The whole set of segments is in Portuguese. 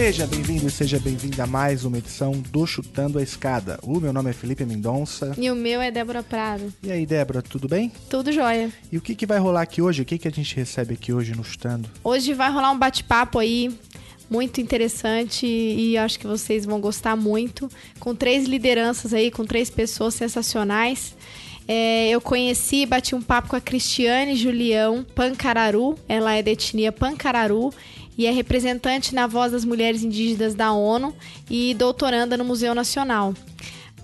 Seja bem-vindo e seja bem-vinda a mais uma edição do Chutando a Escada. O meu nome é Felipe Mendonça. E o meu é Débora Prado. E aí, Débora, tudo bem? Tudo jóia. E o que, que vai rolar aqui hoje? O que, que a gente recebe aqui hoje no Chutando? Hoje vai rolar um bate-papo aí muito interessante e acho que vocês vão gostar muito. Com três lideranças aí, com três pessoas sensacionais. É, eu conheci, bati um papo com a Cristiane Julião Pancararu. Ela é da etnia Pancararu e é representante na Voz das Mulheres Indígenas da ONU e doutoranda no Museu Nacional.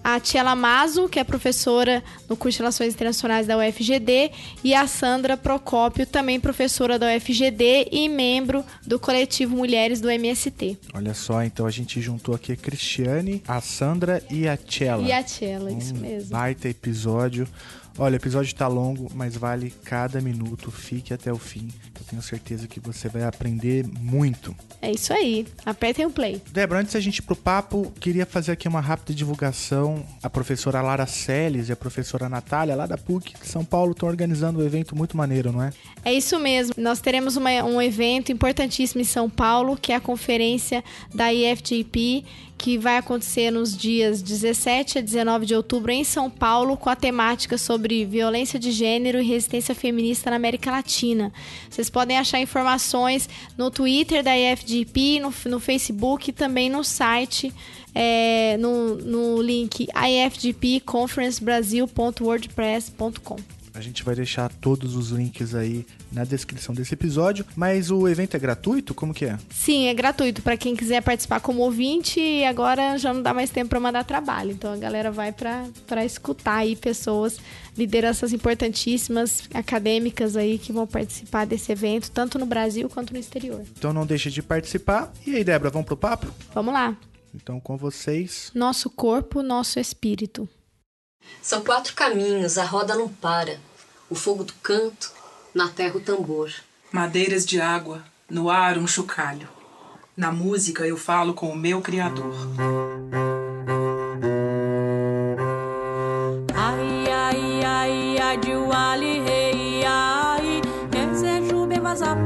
A Tia Lamazo, que é professora no curso de Relações Internacionais da UFGD, e a Sandra Procópio, também professora da UFGD e membro do coletivo Mulheres do MST. Olha só, então a gente juntou aqui a Cristiane, a Sandra e a Tchela. E a Tchela, um isso mesmo. Baita episódio. Olha, o episódio tá longo, mas vale cada minuto. Fique até o fim. Eu tenho certeza que você vai aprender muito. É isso aí. Apertem o play. Débora, antes da gente ir pro papo, queria fazer aqui uma rápida divulgação. A professora Lara Celes e a professora Natália, lá da PUC de São Paulo, estão organizando um evento muito maneiro, não é? É isso mesmo. Nós teremos uma, um evento importantíssimo em São Paulo, que é a conferência da IFJP que vai acontecer nos dias 17 a 19 de outubro em São Paulo, com a temática sobre violência de gênero e resistência feminista na América Latina. Vocês podem achar informações no Twitter da IFGP, no, no Facebook e também no site. É, no, no link ifgpconferencebrasil.wordpress.com. A gente vai deixar todos os links aí na descrição desse episódio. Mas o evento é gratuito? Como que é? Sim, é gratuito para quem quiser participar como ouvinte. E agora já não dá mais tempo para mandar trabalho. Então a galera vai para escutar aí pessoas, lideranças importantíssimas, acadêmicas aí que vão participar desse evento, tanto no Brasil quanto no exterior. Então não deixe de participar. E aí, Débora, vamos pro papo? Vamos lá. Então com vocês. Nosso corpo, nosso espírito. São quatro caminhos, a roda não para. O fogo do canto, na terra o tambor. Madeiras de água, no ar um chocalho. Na música eu falo com o meu criador. Ai, ai, ai, ai, de wali, rei, ai, desejo bem vazar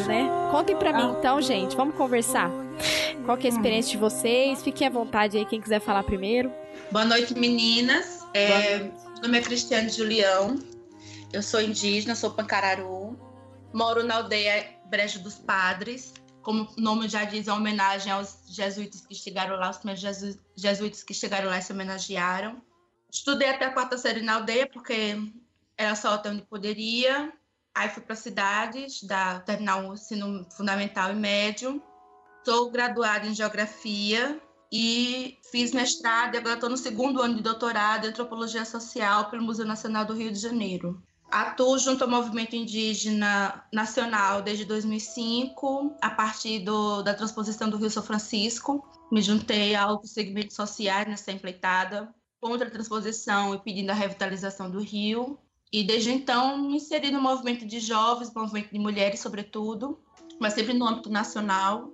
né? Contem pra mim então, gente. Vamos conversar. Qual que é a experiência de vocês? Fiquem à vontade aí, quem quiser falar primeiro. Boa noite, meninas. É, meu nome é Cristiane Julião. Eu sou indígena, sou pancararu. Moro na aldeia Brejo dos Padres. Como o nome já diz, é uma homenagem aos jesuítas que chegaram lá, os primeiros jesu- jesuítas que chegaram lá e se homenagearam. Estudei até a quarta série na aldeia, porque era só até onde poderia. Aí fui para a cidade, da, terminar o ensino fundamental e médio. Sou graduada em Geografia e fiz mestrado e agora estou no segundo ano de doutorado em Antropologia Social pelo Museu Nacional do Rio de Janeiro. Atuo junto ao movimento indígena nacional desde 2005, a partir do, da transposição do Rio São Francisco. Me juntei a outros segmentos sociais nessa empreitada contra a transposição e pedindo a revitalização do Rio. E desde então me inseri no movimento de jovens, movimento de mulheres, sobretudo, mas sempre no âmbito nacional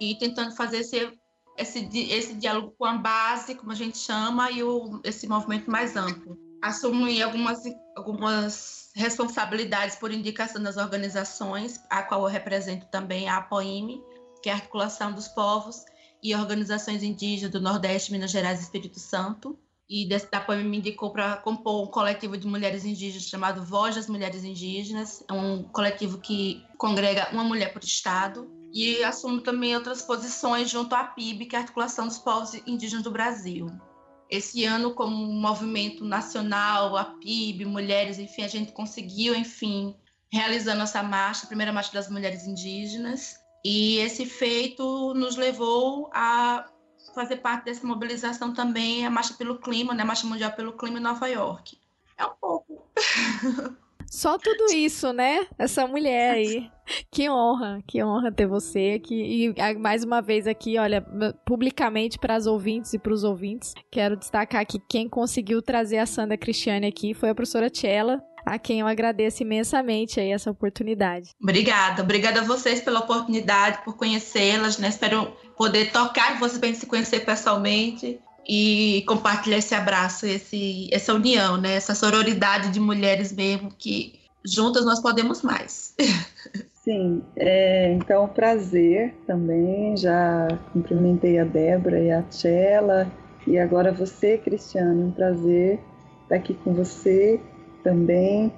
e tentando fazer esse, esse, esse diálogo com a base, como a gente chama, e o, esse movimento mais amplo. Assumi algumas, algumas responsabilidades por indicação das organizações, a qual eu represento também a APOIME, que é a Articulação dos Povos, e organizações indígenas do Nordeste, Minas Gerais e Espírito Santo. E desse da APOIME me indicou para compor um coletivo de mulheres indígenas chamado Voz das Mulheres Indígenas. É um coletivo que congrega uma mulher por estado. E assumo também outras posições junto à PIB, que é a Articulação dos Povos Indígenas do Brasil. Esse ano, como movimento nacional, a PIB, mulheres, enfim, a gente conseguiu, enfim, realizando essa marcha, a primeira marcha das mulheres indígenas. E esse feito nos levou a fazer parte dessa mobilização também, a Marcha pelo Clima, né? a Marcha Mundial pelo Clima em Nova York. É um pouco. Só tudo isso, né? Essa mulher aí. Que honra, que honra ter você aqui. E mais uma vez aqui, olha, publicamente para as ouvintes e para os ouvintes, quero destacar que quem conseguiu trazer a Sandra Cristiane aqui foi a professora Tchela, a quem eu agradeço imensamente aí essa oportunidade. Obrigada, obrigada a vocês pela oportunidade, por conhecê-las, né? Espero poder tocar vocês bem se conhecer pessoalmente e compartilhar esse abraço, esse, essa união, né? Essa sororidade de mulheres mesmo, que juntas nós podemos mais. Sim, é, então prazer também, já cumprimentei a Débora e a Tchela, e agora você, Cristiane, um prazer estar aqui com você também,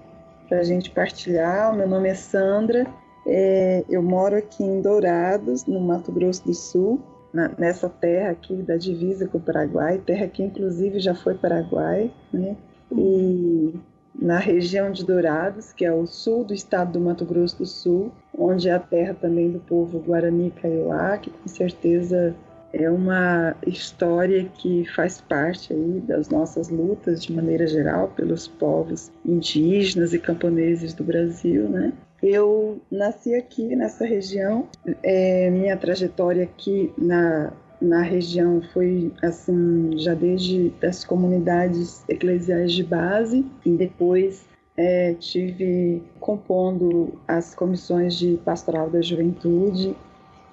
para a gente partilhar. O meu nome é Sandra, é, eu moro aqui em Dourados, no Mato Grosso do Sul, na, nessa terra aqui da divisa com o Paraguai, terra que inclusive já foi Paraguai, né? E na região de Dourados, que é o sul do estado do Mato Grosso do Sul, onde é a terra também do povo Guarani Kaiowá, que com certeza é uma história que faz parte aí das nossas lutas de maneira geral pelos povos indígenas e camponeses do Brasil, né? Eu nasci aqui nessa região, é, minha trajetória aqui na, na região foi assim já desde as comunidades eclesiais de base. E depois é, tive compondo as comissões de pastoral da juventude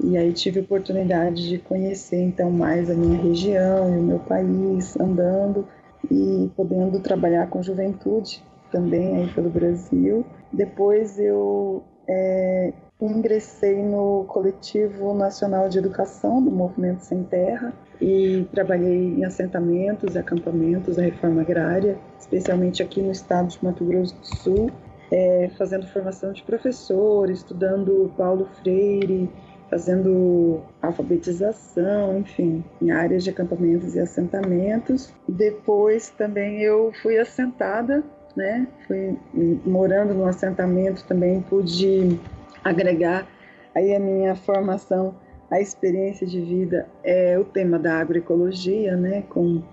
e aí tive oportunidade de conhecer então mais a minha região e o meu país andando e podendo trabalhar com juventude também aí pelo Brasil. Depois eu é, ingressei no Coletivo Nacional de Educação do Movimento Sem Terra e trabalhei em assentamentos e acampamentos da reforma agrária, especialmente aqui no estado de Mato Grosso do Sul, é, fazendo formação de professor, estudando Paulo Freire, fazendo alfabetização, enfim, em áreas de acampamentos e assentamentos. Depois também eu fui assentada né? Fui morando no assentamento também, pude agregar aí a minha formação, a experiência de vida é o tema da agroecologia, né? Com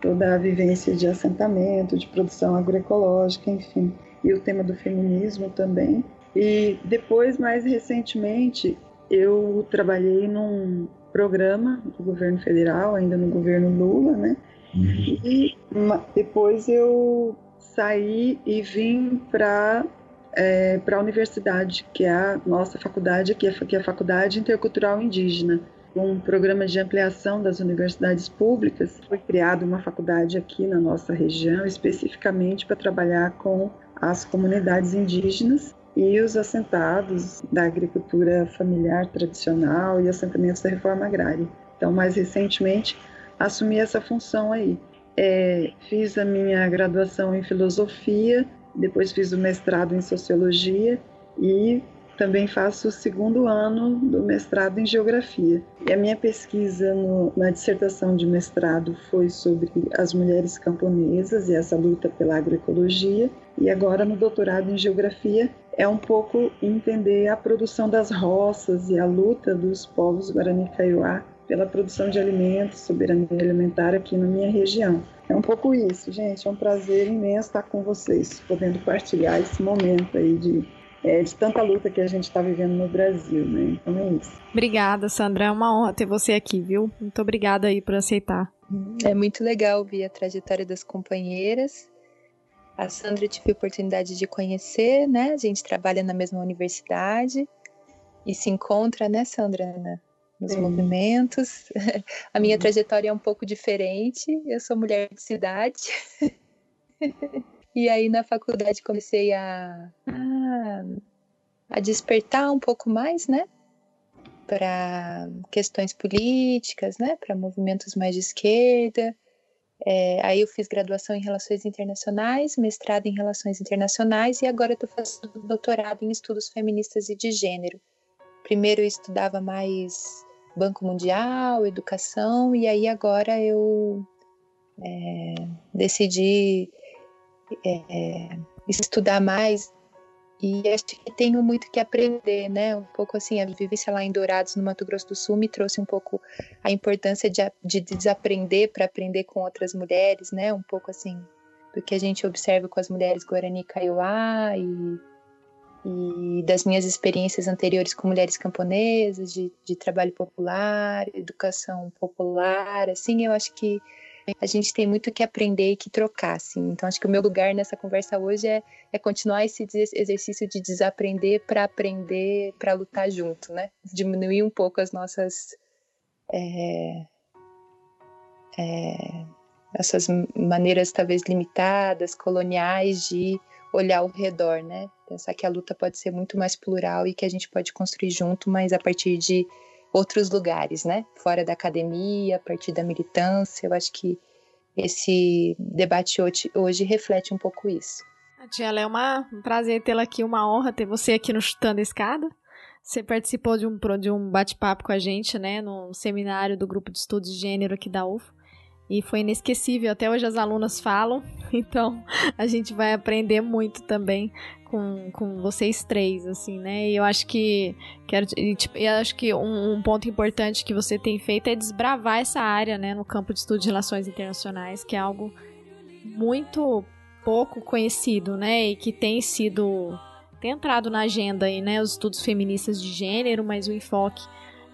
toda a vivência de assentamento, de produção agroecológica, enfim, e o tema do feminismo também. E depois, mais recentemente, eu trabalhei num programa do governo federal, ainda no governo Lula, né? Uhum. E depois eu saí e vim para é, para a universidade, que é a nossa faculdade, que é, que é a Faculdade Intercultural Indígena. Um programa de ampliação das universidades públicas, foi criada uma faculdade aqui na nossa região, especificamente para trabalhar com as comunidades indígenas e os assentados da agricultura familiar tradicional e assentamentos da reforma agrária. Então, mais recentemente, assumi essa função aí. É, fiz a minha graduação em filosofia, depois fiz o mestrado em sociologia e também faço o segundo ano do mestrado em geografia. E a minha pesquisa no, na dissertação de mestrado foi sobre as mulheres camponesas e essa luta pela agroecologia. E agora no doutorado em geografia é um pouco entender a produção das roças e a luta dos povos Guarani Kaiowá pela produção de alimentos, soberania alimentar aqui na minha região. É um pouco isso, gente. É um prazer imenso estar com vocês, podendo partilhar esse momento aí de, é, de tanta luta que a gente está vivendo no Brasil, né? Então é isso. Obrigada, Sandra. É uma honra ter você aqui, viu? Muito obrigada aí por aceitar. É muito legal ouvir a trajetória das companheiras A Sandra eu tive a oportunidade de conhecer, né? A gente trabalha na mesma universidade e se encontra, né, Sandra, né? nos Sim. movimentos. A minha Uhum. trajetória é um pouco diferente. Eu sou mulher de cidade. e aí na faculdade comecei a, a, a despertar um pouco mais, né? Para questões políticas, né? Para movimentos mais de esquerda. É, aí eu fiz graduação em Relações Internacionais, mestrado em Relações Internacionais e agora estou fazendo doutorado em Estudos Feministas e de Gênero. Primeiro eu estudava mais Banco Mundial, educação, e aí agora eu é, decidi é, estudar mais e acho que tenho muito que aprender, né? Um pouco assim, a vivência lá em Dourados, no Mato Grosso do Sul, me trouxe um pouco a importância de, de desaprender para aprender com outras mulheres, né? Um pouco assim, do que a gente observa com as mulheres Guarani Kaiowá e, e das minhas experiências anteriores com mulheres camponesas, de, de trabalho popular, educação popular, assim, eu acho que a gente tem muito que aprender e que trocar, assim. Então, acho que o meu lugar nessa conversa hoje é, é continuar esse exercício de desaprender para aprender, para lutar junto, né? Diminuir um pouco as nossas é, é, essas maneiras talvez limitadas, coloniais de olhar ao redor, né? Pensar que a luta pode ser muito mais plural e que a gente pode construir junto, mas a partir de outros lugares, né? Fora da academia, a partir da militância. Eu acho que esse debate hoje, hoje reflete um pouco isso. Tia é um prazer tê-la aqui, uma honra ter você aqui no Chutando a Escada. Você participou de um, de um bate-papo com a gente, né, no seminário do Grupo de Estudos de Gênero aqui da UFO. E foi inesquecível, até hoje as alunas falam, então a gente vai aprender muito também com, com vocês três, assim, né? E eu acho que, quero, e, tipo, eu acho que um, um ponto importante que você tem feito é desbravar essa área, né, no campo de estudo de relações internacionais, que é algo muito pouco conhecido, né? E que tem sido tem entrado na agenda aí, né? Os estudos feministas de gênero, mas o enfoque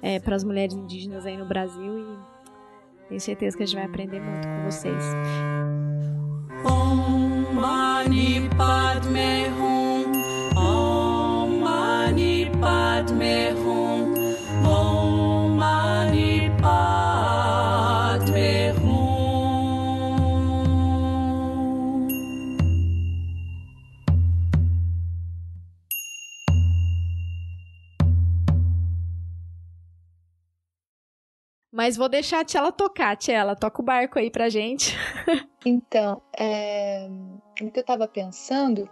é, para as mulheres indígenas aí no Brasil e tenho certeza que a gente vai aprender muito com vocês. Om Mani Padme Hum. Mas vou deixar a Tchela tocar, Tchela, toca o barco aí pra gente. Então, é, o que eu estava pensando,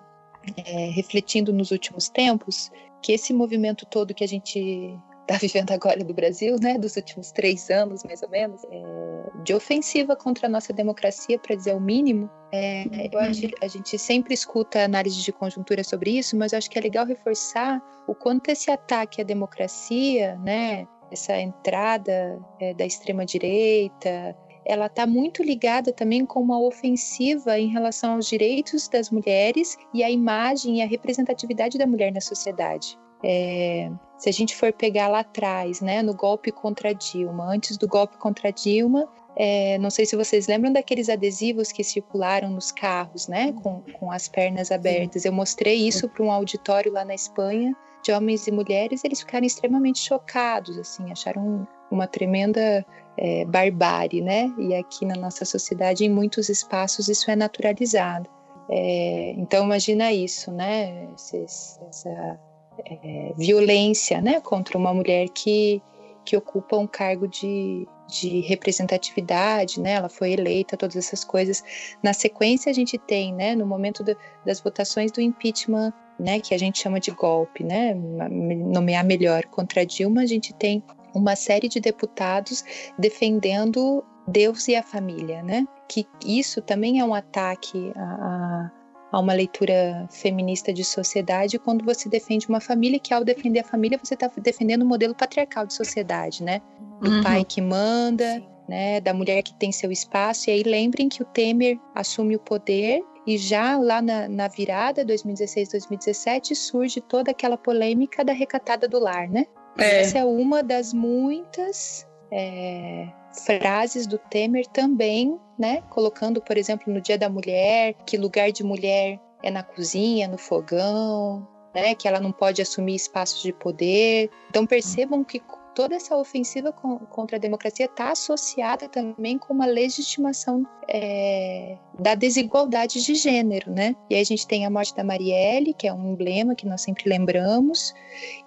é, refletindo nos últimos tempos, que esse movimento todo que a gente está vivendo agora do Brasil, né, dos últimos três anos, mais ou menos, é, de ofensiva contra a nossa democracia, para dizer o mínimo, é, eu acho que a gente sempre escuta análise de conjuntura sobre isso, mas eu acho que é legal reforçar o quanto esse ataque à democracia, né, essa entrada é, da extrema direita, ela está muito ligada também com uma ofensiva em relação aos direitos das mulheres e a imagem e a representatividade da mulher na sociedade. É, se a gente for pegar lá atrás, né, no golpe contra Dilma, antes do golpe contra Dilma, é, não sei se vocês lembram daqueles adesivos que circularam nos carros, né, com, com as pernas abertas. Eu mostrei isso para um auditório lá na Espanha de homens e mulheres, eles ficaram extremamente chocados, assim, acharam uma tremenda é, barbárie, né? E aqui na nossa sociedade, em muitos espaços, isso é naturalizado. É, então, imagina isso, né? Esse- essa é, violência, né? Contra uma mulher que, que ocupa um cargo de, de representatividade, né? Ela foi eleita, todas essas coisas. Na sequência, a gente tem, né? No momento do- das votações do impeachment, né? Que a gente chama de golpe, né? Nomear melhor contra Dilma, a gente tem uma série de deputados defendendo Deus e a família, né? Que isso também é um ataque a, a, uma leitura feminista de sociedade quando você defende uma família que ao defender a família você está defendendo um modelo patriarcal de sociedade, né? Do Uhum. pai que manda, né? Da mulher que tem seu espaço. E aí lembrem que o Temer assume o poder e já lá na, na virada 2016, 2017 surge toda aquela polêmica da recatada do lar, né? É. Essa é uma das muitas é, frases do Temer também, né, colocando, por exemplo, no Dia da Mulher, que lugar de mulher é na cozinha, no fogão, né, que ela não pode assumir espaços de poder. Então percebam que toda essa ofensiva contra a democracia está associada também com uma legitimação é, da desigualdade de gênero, né? E aí a gente tem a morte da Marielle, que é um emblema que nós sempre lembramos,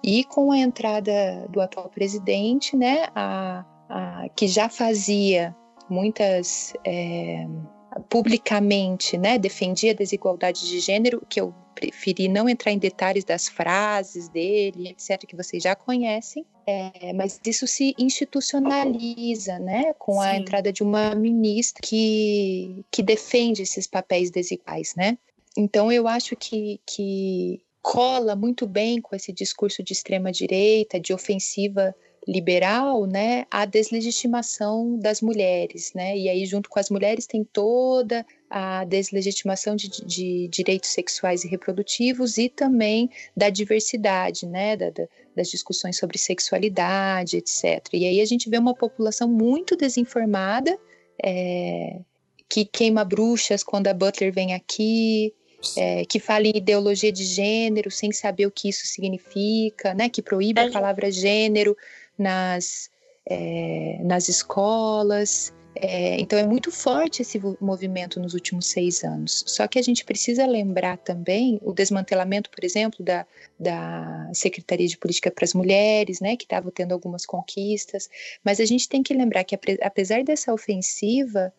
e com a entrada do atual presidente, né, a, a que já fazia muitas é, publicamente, né, defendia a desigualdade de gênero, que eu preferi não entrar em detalhes das frases dele, etc., que vocês já conhecem, é, mas isso se institucionaliza, né, com Sim. a entrada de uma ministra que, que defende esses papéis desiguais, né? Então eu acho que, que cola muito bem com esse discurso de extrema direita, de ofensiva liberal, né, a deslegitimação das mulheres, né, e aí junto com as mulheres tem toda a deslegitimação de, de direitos sexuais e reprodutivos e também da diversidade, né, da, da, das discussões sobre sexualidade, etc. E aí a gente vê uma população muito desinformada, é, que queima bruxas quando a Butler vem aqui, é, que fala em ideologia de gênero sem saber o que isso significa, né? Que proíbe a palavra gênero nas, é, nas escolas. É, então é muito forte esse movimento nos últimos seis anos. Só que a gente precisa lembrar também o desmantelamento, por exemplo, da, da Secretaria de Política para as Mulheres, né, que estava tendo algumas conquistas. Mas a gente tem que lembrar que apesar dessa ofensiva,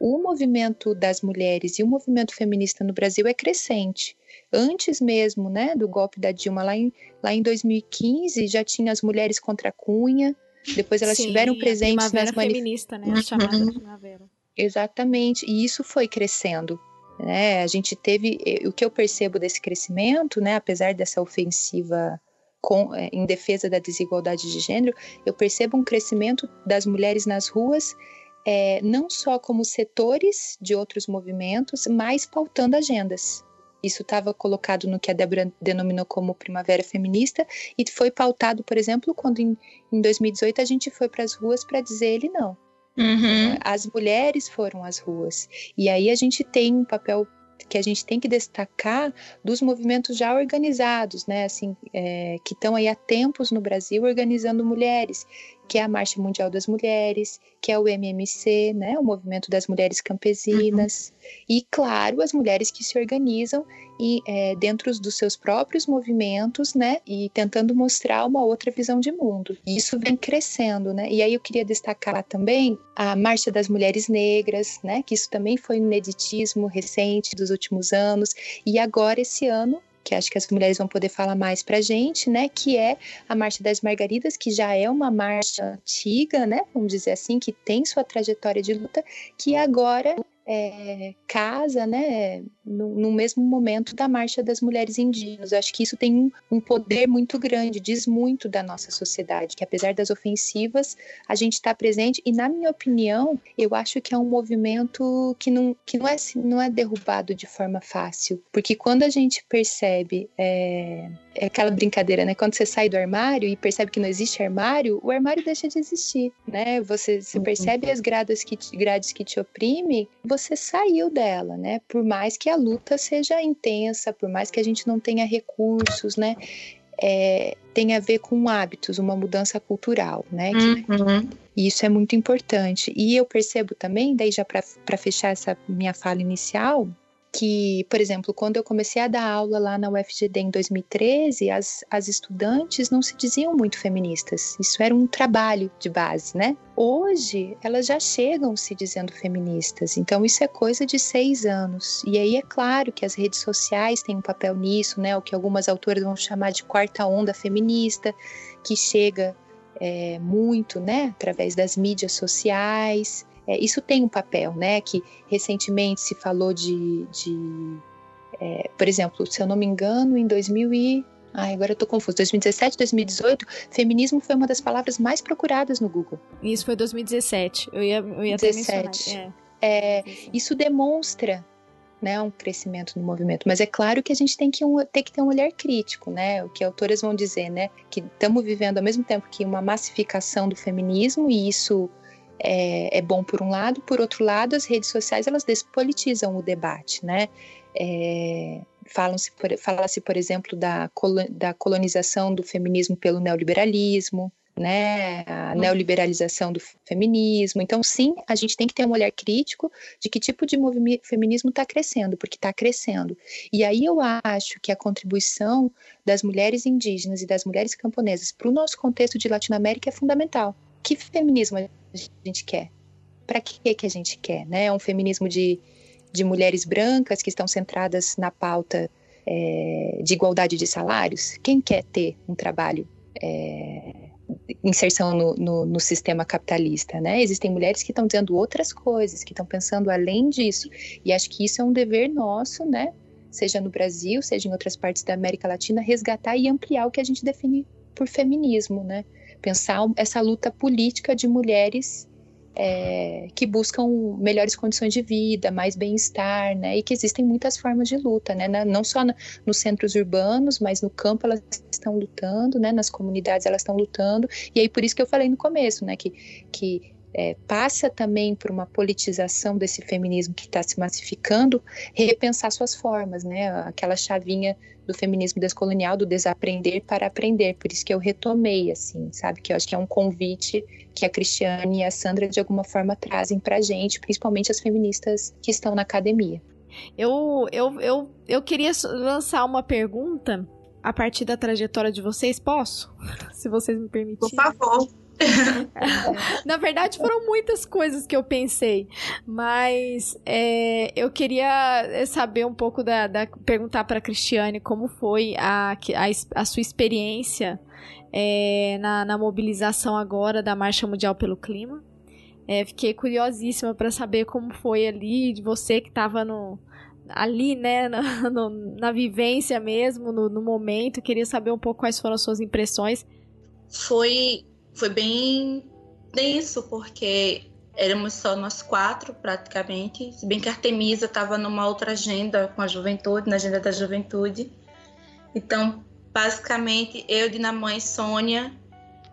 o movimento das mulheres e o movimento feminista no Brasil é crescente. Antes mesmo né, do golpe da Dilma, lá em, lá em 2015, já tinha as mulheres contra a Cunha, depois elas Sim, tiveram presentes nas manifestações. feminista, né? A chamada uhum. primavera. Exatamente, e isso foi crescendo. Né? A gente teve, o que eu percebo desse crescimento, né, apesar dessa ofensiva com, é, em defesa da desigualdade de gênero, eu percebo um crescimento das mulheres nas ruas é, não só como setores de outros movimentos, mas pautando agendas. Isso estava colocado no que a Débora denominou como Primavera Feminista e foi pautado, por exemplo, quando em, em 2018 a gente foi para as ruas para dizer ele não. Uhum. As mulheres foram às ruas. E aí a gente tem um papel que a gente tem que destacar dos movimentos já organizados, né? Assim, é, que estão aí há tempos no Brasil organizando mulheres, que é a Marcha Mundial das Mulheres, que é o MMC, né, o Movimento das Mulheres Campesinas, uhum. e, claro, as mulheres que se organizam e, é, dentro dos seus próprios movimentos, né, e tentando mostrar uma outra visão de mundo. E isso vem crescendo, né, e aí eu queria destacar também a Marcha das Mulheres Negras, né, que isso também foi um ineditismo recente dos últimos anos, e agora, esse ano, que acho que as mulheres vão poder falar mais para gente, né? Que é a Marcha das Margaridas, que já é uma marcha antiga, né? Vamos dizer assim, que tem sua trajetória de luta, que agora é, casa, né, no, no, mesmo momento da marcha das mulheres indígenas. Eu acho que isso tem um, um, poder muito grande, diz muito da nossa sociedade, que apesar das ofensivas, a gente está presente. E na minha opinião, eu acho que é um movimento que não, que não, é, não é derrubado de forma fácil, porque quando a gente percebe é, é aquela brincadeira, né? Quando você sai do armário e percebe que não existe armário, o armário deixa de existir, né? Você, você uhum. percebe as grades que, te, grades que te oprimem, você saiu dela, né? Por mais que a luta seja intensa, por mais que a gente não tenha recursos, né? É, tem a ver com hábitos, uma mudança cultural, né? Uhum. E isso é muito importante. E eu percebo também, daí já para fechar essa minha fala inicial, que, por exemplo, quando eu comecei a dar aula lá na UFGD em 2013, as, as estudantes não se diziam muito feministas. Isso era um trabalho de base, né? Hoje, elas já chegam se dizendo feministas. Então, isso é coisa de seis anos. E aí é claro que as redes sociais têm um papel nisso, né? O que algumas autoras vão chamar de quarta onda feminista, que chega é, muito, né? Através das mídias sociais. É, isso tem um papel, né? Que recentemente se falou de, de é, por exemplo, se eu não me engano, em 2000 e Ai, agora eu tô confuso. 2017, 2018, feminismo foi uma das palavras mais procuradas no Google. Isso foi 2017. Eu ia, eu ia 17. É. É, isso demonstra né, um crescimento no movimento. Mas é claro que a gente tem que, um, tem que ter um olhar crítico, né? O que autoras vão dizer, né? Que estamos vivendo ao mesmo tempo que uma massificação do feminismo e isso é, é, bom por um lado, por outro lado, as redes sociais elas despolitizam o debate, né? É, Fala-se, por, fala por exemplo, da, da colonização do feminismo pelo neoliberalismo, né, a uhum. neoliberalização do feminismo. Então, sim, a gente tem que ter um olhar crítico de que tipo de feminismo está crescendo, porque está crescendo. E aí eu acho que a contribuição das mulheres indígenas e das mulheres camponesas para o nosso contexto de Latinoamérica é fundamental. Que feminismo a gente quer? Para que que a gente quer? Né? Um feminismo de, de mulheres brancas que estão centradas na pauta é, de igualdade de salários? Quem quer ter um trabalho é, inserção no, no, no, sistema capitalista, né? Existem mulheres que estão dizendo outras coisas, que estão pensando além disso, e acho que isso é um dever nosso, né? Seja no Brasil, seja em outras partes da América Latina, resgatar e ampliar o que a gente define por feminismo, né? Pensar essa luta política de mulheres é, que buscam melhores condições de vida, mais bem-estar, né? E que existem muitas formas de luta, né? Não só nos centros urbanos, mas no campo elas estão lutando, né? Nas comunidades elas estão lutando. E aí por isso que eu falei no começo, né? Que, que é, passa também por uma politização desse feminismo que está se massificando, repensar suas formas, né? Aquela chavinha do feminismo descolonial, do desaprender para aprender. Por isso que eu retomei, assim, sabe? Que eu acho que é um convite que a Cristiane e a Sandra, de alguma forma, trazem para a gente, principalmente as feministas que estão na academia. Eu, eu, eu, eu queria lançar uma pergunta a partir da trajetória de vocês, posso? Se vocês me permitirem. Por favor. Na verdade, foram muitas coisas que eu pensei, mas é, eu queria é, saber um pouco da, da perguntar para Cristiane como foi a, a, a sua experiência é, na, na, mobilização agora da Marcha Mundial pelo Clima. É, fiquei curiosíssima para saber como foi ali, de você que estava no, ali, né, na, no, na vivência mesmo, no, no momento. Queria saber um pouco quais foram as suas impressões. Foi foi bem denso, porque éramos só nós quatro, praticamente. Se bem que a Artemisa estava numa outra agenda com a juventude, na agenda da juventude. Então, basicamente, eu e a mãe Sônia,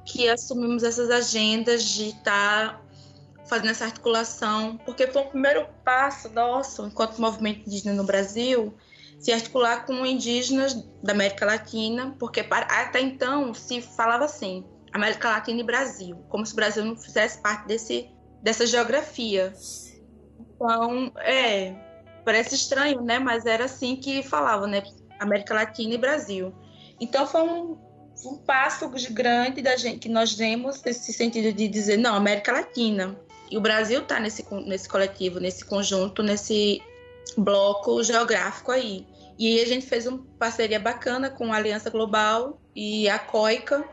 que assumimos essas agendas de estar tá fazendo essa articulação, porque foi o primeiro passo nosso, enquanto movimento indígena no Brasil, se articular com indígenas da América Latina, porque até então se falava assim, América Latina e Brasil, como se o Brasil não fizesse parte desse, dessa geografia. Então, é, parece estranho, né? Mas era assim que falava, né? América Latina e Brasil. Então foi um, um passo grande da gente que nós demos nesse sentido de dizer não, América Latina. E o Brasil está nesse, nesse coletivo, nesse conjunto, nesse bloco geográfico aí. E aí a gente fez uma parceria bacana com a Aliança Global e a COICA,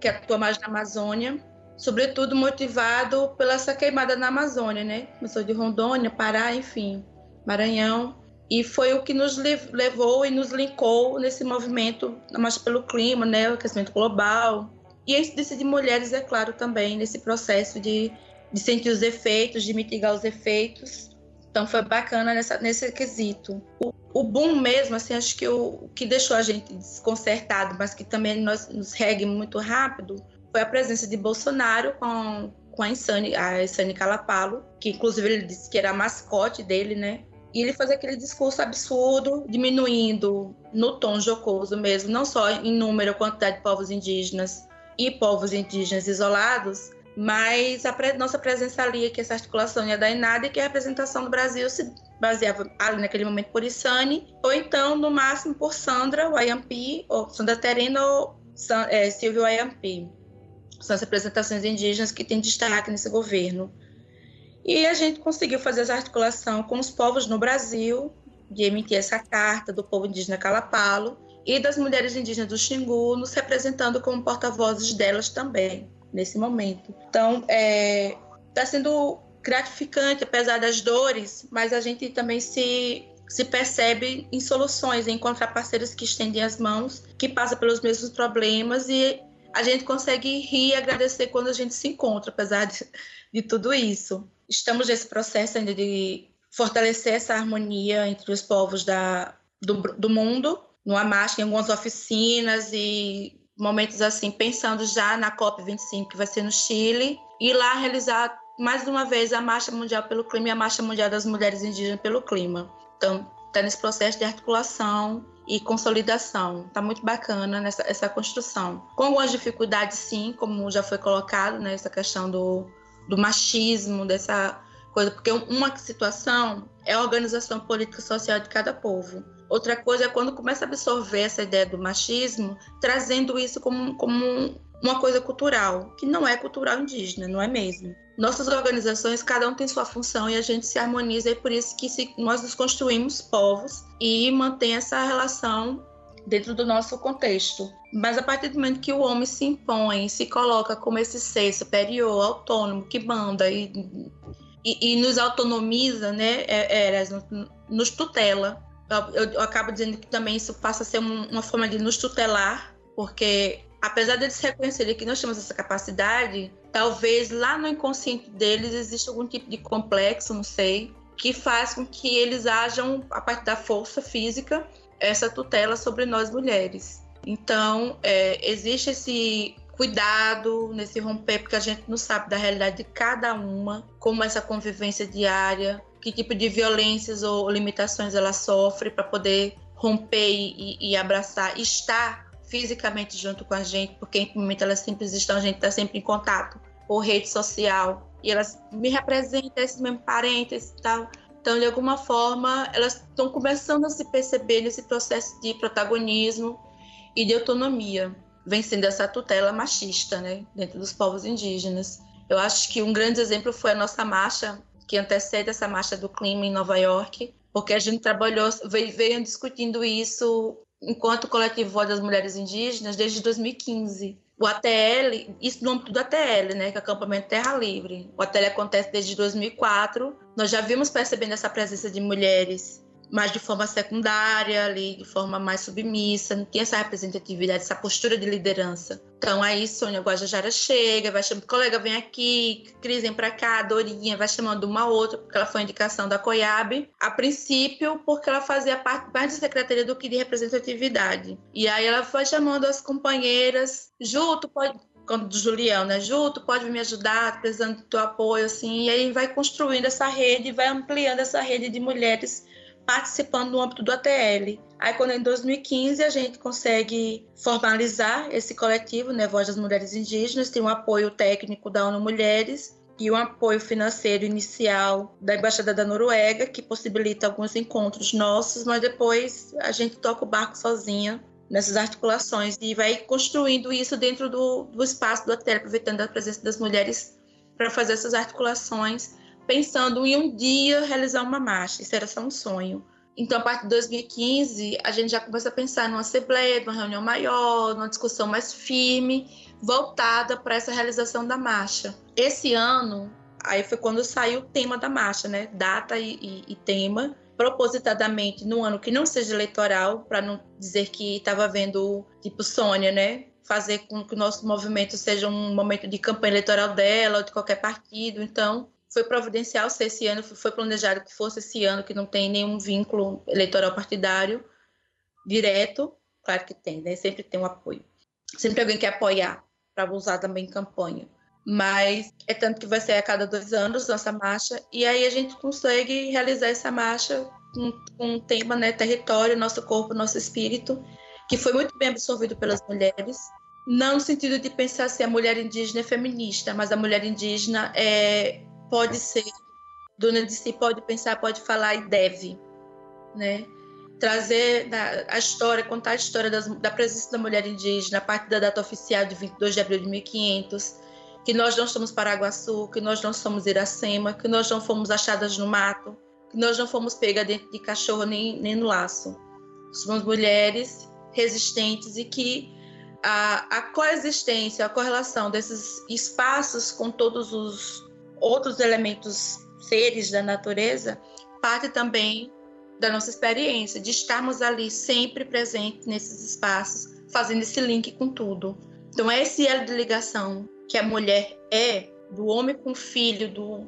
que atua mais na Amazônia, sobretudo motivado pela essa queimada na Amazônia, né? Começou de Rondônia, Pará, enfim, Maranhão. E foi o que nos levou e nos linkou nesse movimento mais pelo clima, né? O aquecimento global. E a incidência de mulheres, é claro, também, nesse processo de, de sentir os efeitos, de mitigar os efeitos. Então foi bacana nessa, nesse quesito. O, o boom mesmo, assim, acho que o, que deixou a gente desconcertado, mas que também nos, nos regue muito rápido, foi a presença de Bolsonaro com, com a Insane, a Insane Calapalo, que inclusive ele disse que era a mascote dele, né? E ele fazia aquele discurso absurdo, diminuindo no tom jocoso mesmo, não só em número, quantidade de povos indígenas e povos indígenas isolados, mas a nossa presença ali, que essa articulação ia dar em nada, e que a representação do Brasil se baseava ali naquele momento por Isane, ou então, no máximo, por Sandra Wayampi, ou Sandra Terena ou é, Silvio. São as representações indígenas que têm destaque nesse governo. E a gente conseguiu fazer essa articulação com os povos no Brasil, de emitir essa carta do povo indígena Calapalo e das mulheres indígenas do Xingu, nos representando como porta-vozes delas também nesse momento. Então, está é, tá sendo gratificante, apesar das dores, mas a gente também se, se percebe em soluções, em encontrar parceiros que estendem as mãos, que passam pelos mesmos problemas e a gente consegue rir e agradecer quando a gente se encontra, apesar de, de tudo isso. Estamos nesse processo ainda de fortalecer essa harmonia entre os povos da, do, do mundo, no Amash, em algumas oficinas e momentos assim, pensando já na COP25, que vai ser no Chile, e lá realizar mais uma vez, a Marcha Mundial pelo Clima e a Marcha Mundial das Mulheres Indígenas pelo Clima. Então, está nesse processo de articulação e consolidação. Está muito bacana nessa essa construção. Com algumas dificuldades, sim, como já foi colocado, né, essa questão do, do machismo, dessa coisa, porque uma situação é a organização política e social de cada povo. Outra coisa é quando começa a absorver essa ideia do machismo, trazendo isso como, como uma coisa cultural, que não é cultural indígena, não é mesmo. Nossas organizações, cada um tem sua função e a gente se harmoniza, e é por isso que se, nós nos construímos povos e mantém essa relação dentro do nosso contexto. Mas a partir do momento que o homem se impõe, se coloca como esse ser superior, autônomo, que manda e, e, e nos autonomiza, né, é, é, nos tutela. Eu, eu, acabo dizendo que também isso passa a ser um, uma forma de nos tutelar, porque apesar deles reconhecerem que nós temos essa capacidade, talvez lá no inconsciente deles exista algum tipo de complexo, não sei, que faz com que eles ajam, a partir da força física, essa tutela sobre nós mulheres. Então, é, existe esse cuidado nesse romper, porque a gente não sabe da realidade de cada uma, como essa convivência diária, que tipo de violências ou limitações ela sofre para poder romper e, e abraçar, estar fisicamente junto com a gente, porque em momento elas sempre estão, a gente está sempre em contato por rede social e elas me representam esses mesmos parentes e tal. Então, de alguma forma, elas estão começando a se perceber nesse processo de protagonismo e de autonomia, vencendo essa tutela machista, né, dentro dos povos indígenas. Eu acho que um grande exemplo foi a nossa marcha, que antecede essa marcha do clima em Nova York, porque a gente trabalhou, veio, discutindo isso enquanto coletivo Voz das Mulheres Indígenas desde 2015. O ATL, isso no âmbito do ATL, né, que é Acampamento Terra Livre. O ATL acontece desde 2004. Nós já vimos percebendo essa presença de mulheres mas de forma secundária, ali, de forma mais submissa, não tinha essa representatividade, essa postura de liderança. Então aí Sônia Guajajara chega, vai chamando, colega, vem aqui, Cris, vem pra cá, Dorinha, vai chamando uma outra, porque ela foi indicação da COIAB, a princípio, porque ela fazia parte mais da secretaria do que de representatividade. E aí ela foi chamando as companheiras, Ju, tu pode, do Julião, né? Ju, tu pode me ajudar, precisando do teu apoio, assim, e aí vai construindo essa rede, vai ampliando essa rede de mulheres participando no âmbito do ATL. Aí, quando em 2015 a gente consegue formalizar esse coletivo, né, Voz das Mulheres Indígenas, tem um apoio técnico da ONU Mulheres e um apoio financeiro inicial da Embaixada da Noruega, que possibilita alguns encontros nossos, mas depois a gente toca o barco sozinha nessas articulações e vai construindo isso dentro do, do espaço do ATL, aproveitando a presença das mulheres para fazer essas articulações pensando em um dia realizar uma marcha. Isso era só um sonho. Então, a partir de 2015, a gente já começa a pensar numa assembleia, numa reunião maior, numa discussão mais firme, voltada para essa realização da marcha. Esse ano, aí foi quando saiu o tema da marcha, né? Data e, e, e tema, propositadamente no ano que não seja eleitoral, para não dizer que estava havendo, tipo, Sônia, né? Fazer com que o nosso movimento seja um momento de campanha eleitoral dela ou de qualquer partido. Então, foi providencial ser esse ano, foi planejado que fosse esse ano, que não tem nenhum vínculo eleitoral partidário direto. Claro que tem, né? Sempre tem um apoio. Sempre alguém quer apoiar para usar também em campanha. Mas é tanto que vai ser a cada dois anos nossa marcha, e aí a gente consegue realizar essa marcha com, com um tema, né? Território, nosso corpo, nosso espírito, que foi muito bem absorvido pelas mulheres não no sentido de pensar se a mulher indígena é feminista, mas a mulher indígena é pode ser, dona de si pode pensar, pode falar e deve, né? Trazer a história, contar a história das, da presença da mulher indígena a partir da data oficial de 22 de abril de 1500, que nós não somos Paraguaçu, que nós não somos Iracema, que nós não fomos achadas no mato, que nós não fomos pegas dentro de cachorro nem, nem no laço. Somos mulheres resistentes e que a, a coexistência, a correlação desses espaços com todos os outros elementos, seres da natureza, parte também da nossa experiência, de estarmos ali sempre presentes nesses espaços, fazendo esse link com tudo. Então, é esse elo de ligação que a mulher é, do homem com o filho, do,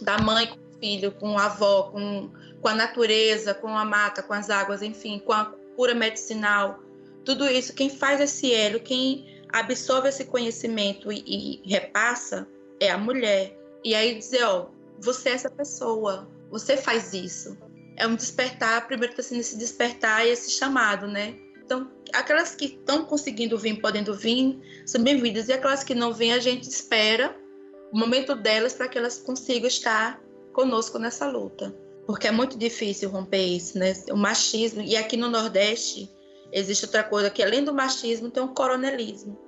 da mãe com o filho, com a avó, com, com a natureza, com a mata, com as águas, enfim, com a cura medicinal, tudo isso, quem faz esse elo, quem absorve esse conhecimento e, e repassa, é a mulher. E aí dizer, ó, você é essa pessoa, você faz isso. É um despertar, primeiro está sendo esse despertar e esse chamado, né? Então, aquelas que estão conseguindo vir, podendo vir, são bem-vindas. E aquelas que não vêm, a gente espera o momento delas para que elas consigam estar conosco nessa luta. Porque é muito difícil romper isso, né? O machismo. E aqui no Nordeste, existe outra coisa que, além do machismo, tem um coronelismo.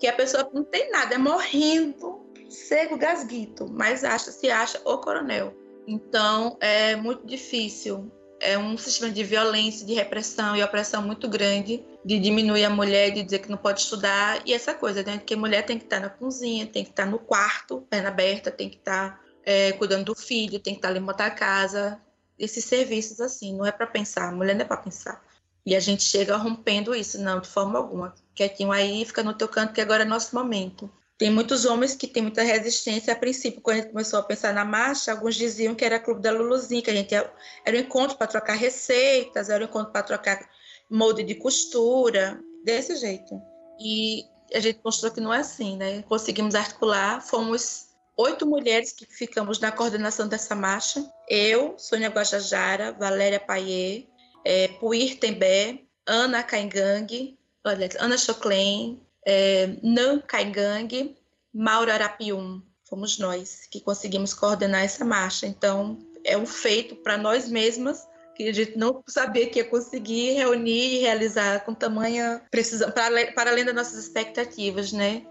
Que a pessoa não tem nada, é morrendo, cego, gasguito, mas acha, se acha o coronel. Então, é muito difícil. É um sistema de violência, de repressão e opressão muito grande, de diminuir a mulher, de dizer que não pode estudar. E essa coisa, né? Que a mulher tem que estar na cozinha, tem que estar no quarto, perna aberta, tem que estar é, cuidando do filho, tem que estar limpando a casa. Esses serviços, assim, não é para pensar. A mulher não é para pensar. E a gente chega rompendo isso, não, de forma alguma. Quietinho aí, fica no teu canto, que agora é nosso momento. Tem muitos homens que têm muita resistência. A princípio, quando a gente começou a pensar na marcha, alguns diziam que era clube da Luluzinha, que a gente era, um encontro para trocar receitas, era um encontro para trocar molde de costura, desse jeito. E a gente mostrou que não é assim, né? Conseguimos articular, fomos oito mulheres que ficamos na coordenação dessa marcha. Eu, Sônia Guajajara, Valéria Paier, é, Puir Tembé, Ana Caingang, Ana Choclen, é, Nan Caingang, Mauro Arapium. Fomos nós que conseguimos coordenar essa marcha. Então, é um feito para nós mesmas que a gente não sabia que ia conseguir reunir e realizar com tamanha precisão, para, para além das nossas expectativas, né?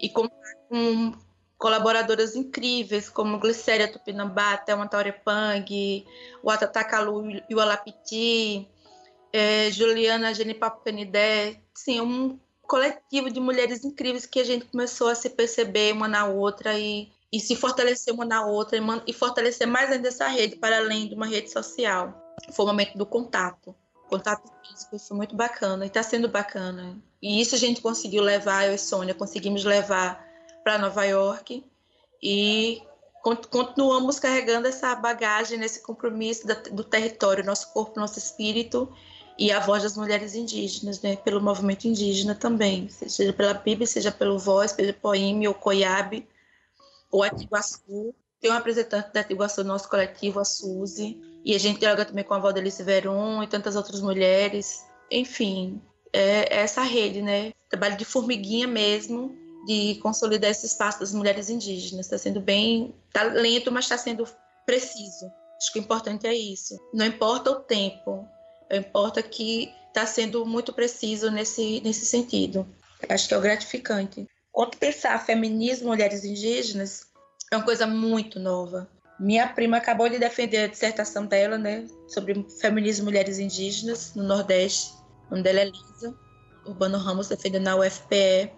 E com, com colaboradoras incríveis, como Glicéria Tupinambá, Thelma Taurepang, o Atatakalu e o Alapiti, é, Juliana Genipapo Canidé, sim, um coletivo de mulheres incríveis que a gente começou a se perceber uma na outra e, e se fortalecer uma na outra e, e fortalecer mais ainda essa rede, para além de uma rede social. Foi o momento do contato. Contato físico, foi muito bacana e está sendo bacana. E isso a gente conseguiu levar, eu e Sônia, conseguimos levar para Nova York e continuamos carregando essa bagagem, nesse compromisso do território, nosso corpo, nosso espírito e a voz das mulheres indígenas, né, pelo movimento indígena também, seja pela Bíblia, seja pelo Voz, pelo Poime, ou Coiabe, ou Atiguaçu. Tem um representante da Atiguaçu no nosso coletivo, a Suzy, e a gente dialoga também com a Valdelice Veron e tantas outras mulheres. Enfim, é, é essa rede, né? Trabalho de formiguinha mesmo, de consolidar esse espaço das mulheres indígenas. Está sendo bem, está lento, mas está sendo preciso. Acho que o importante é isso. Não importa o tempo, importa que está sendo muito preciso nesse, nesse sentido. Acho que é o gratificante. Quando pensar feminismo, mulheres indígenas, é uma coisa muito nova. Minha prima acabou de defender a dissertação dela, né, sobre feminismo e mulheres indígenas no Nordeste. O nome dela é Lisa Urbano Ramos, defendendo na UFPE.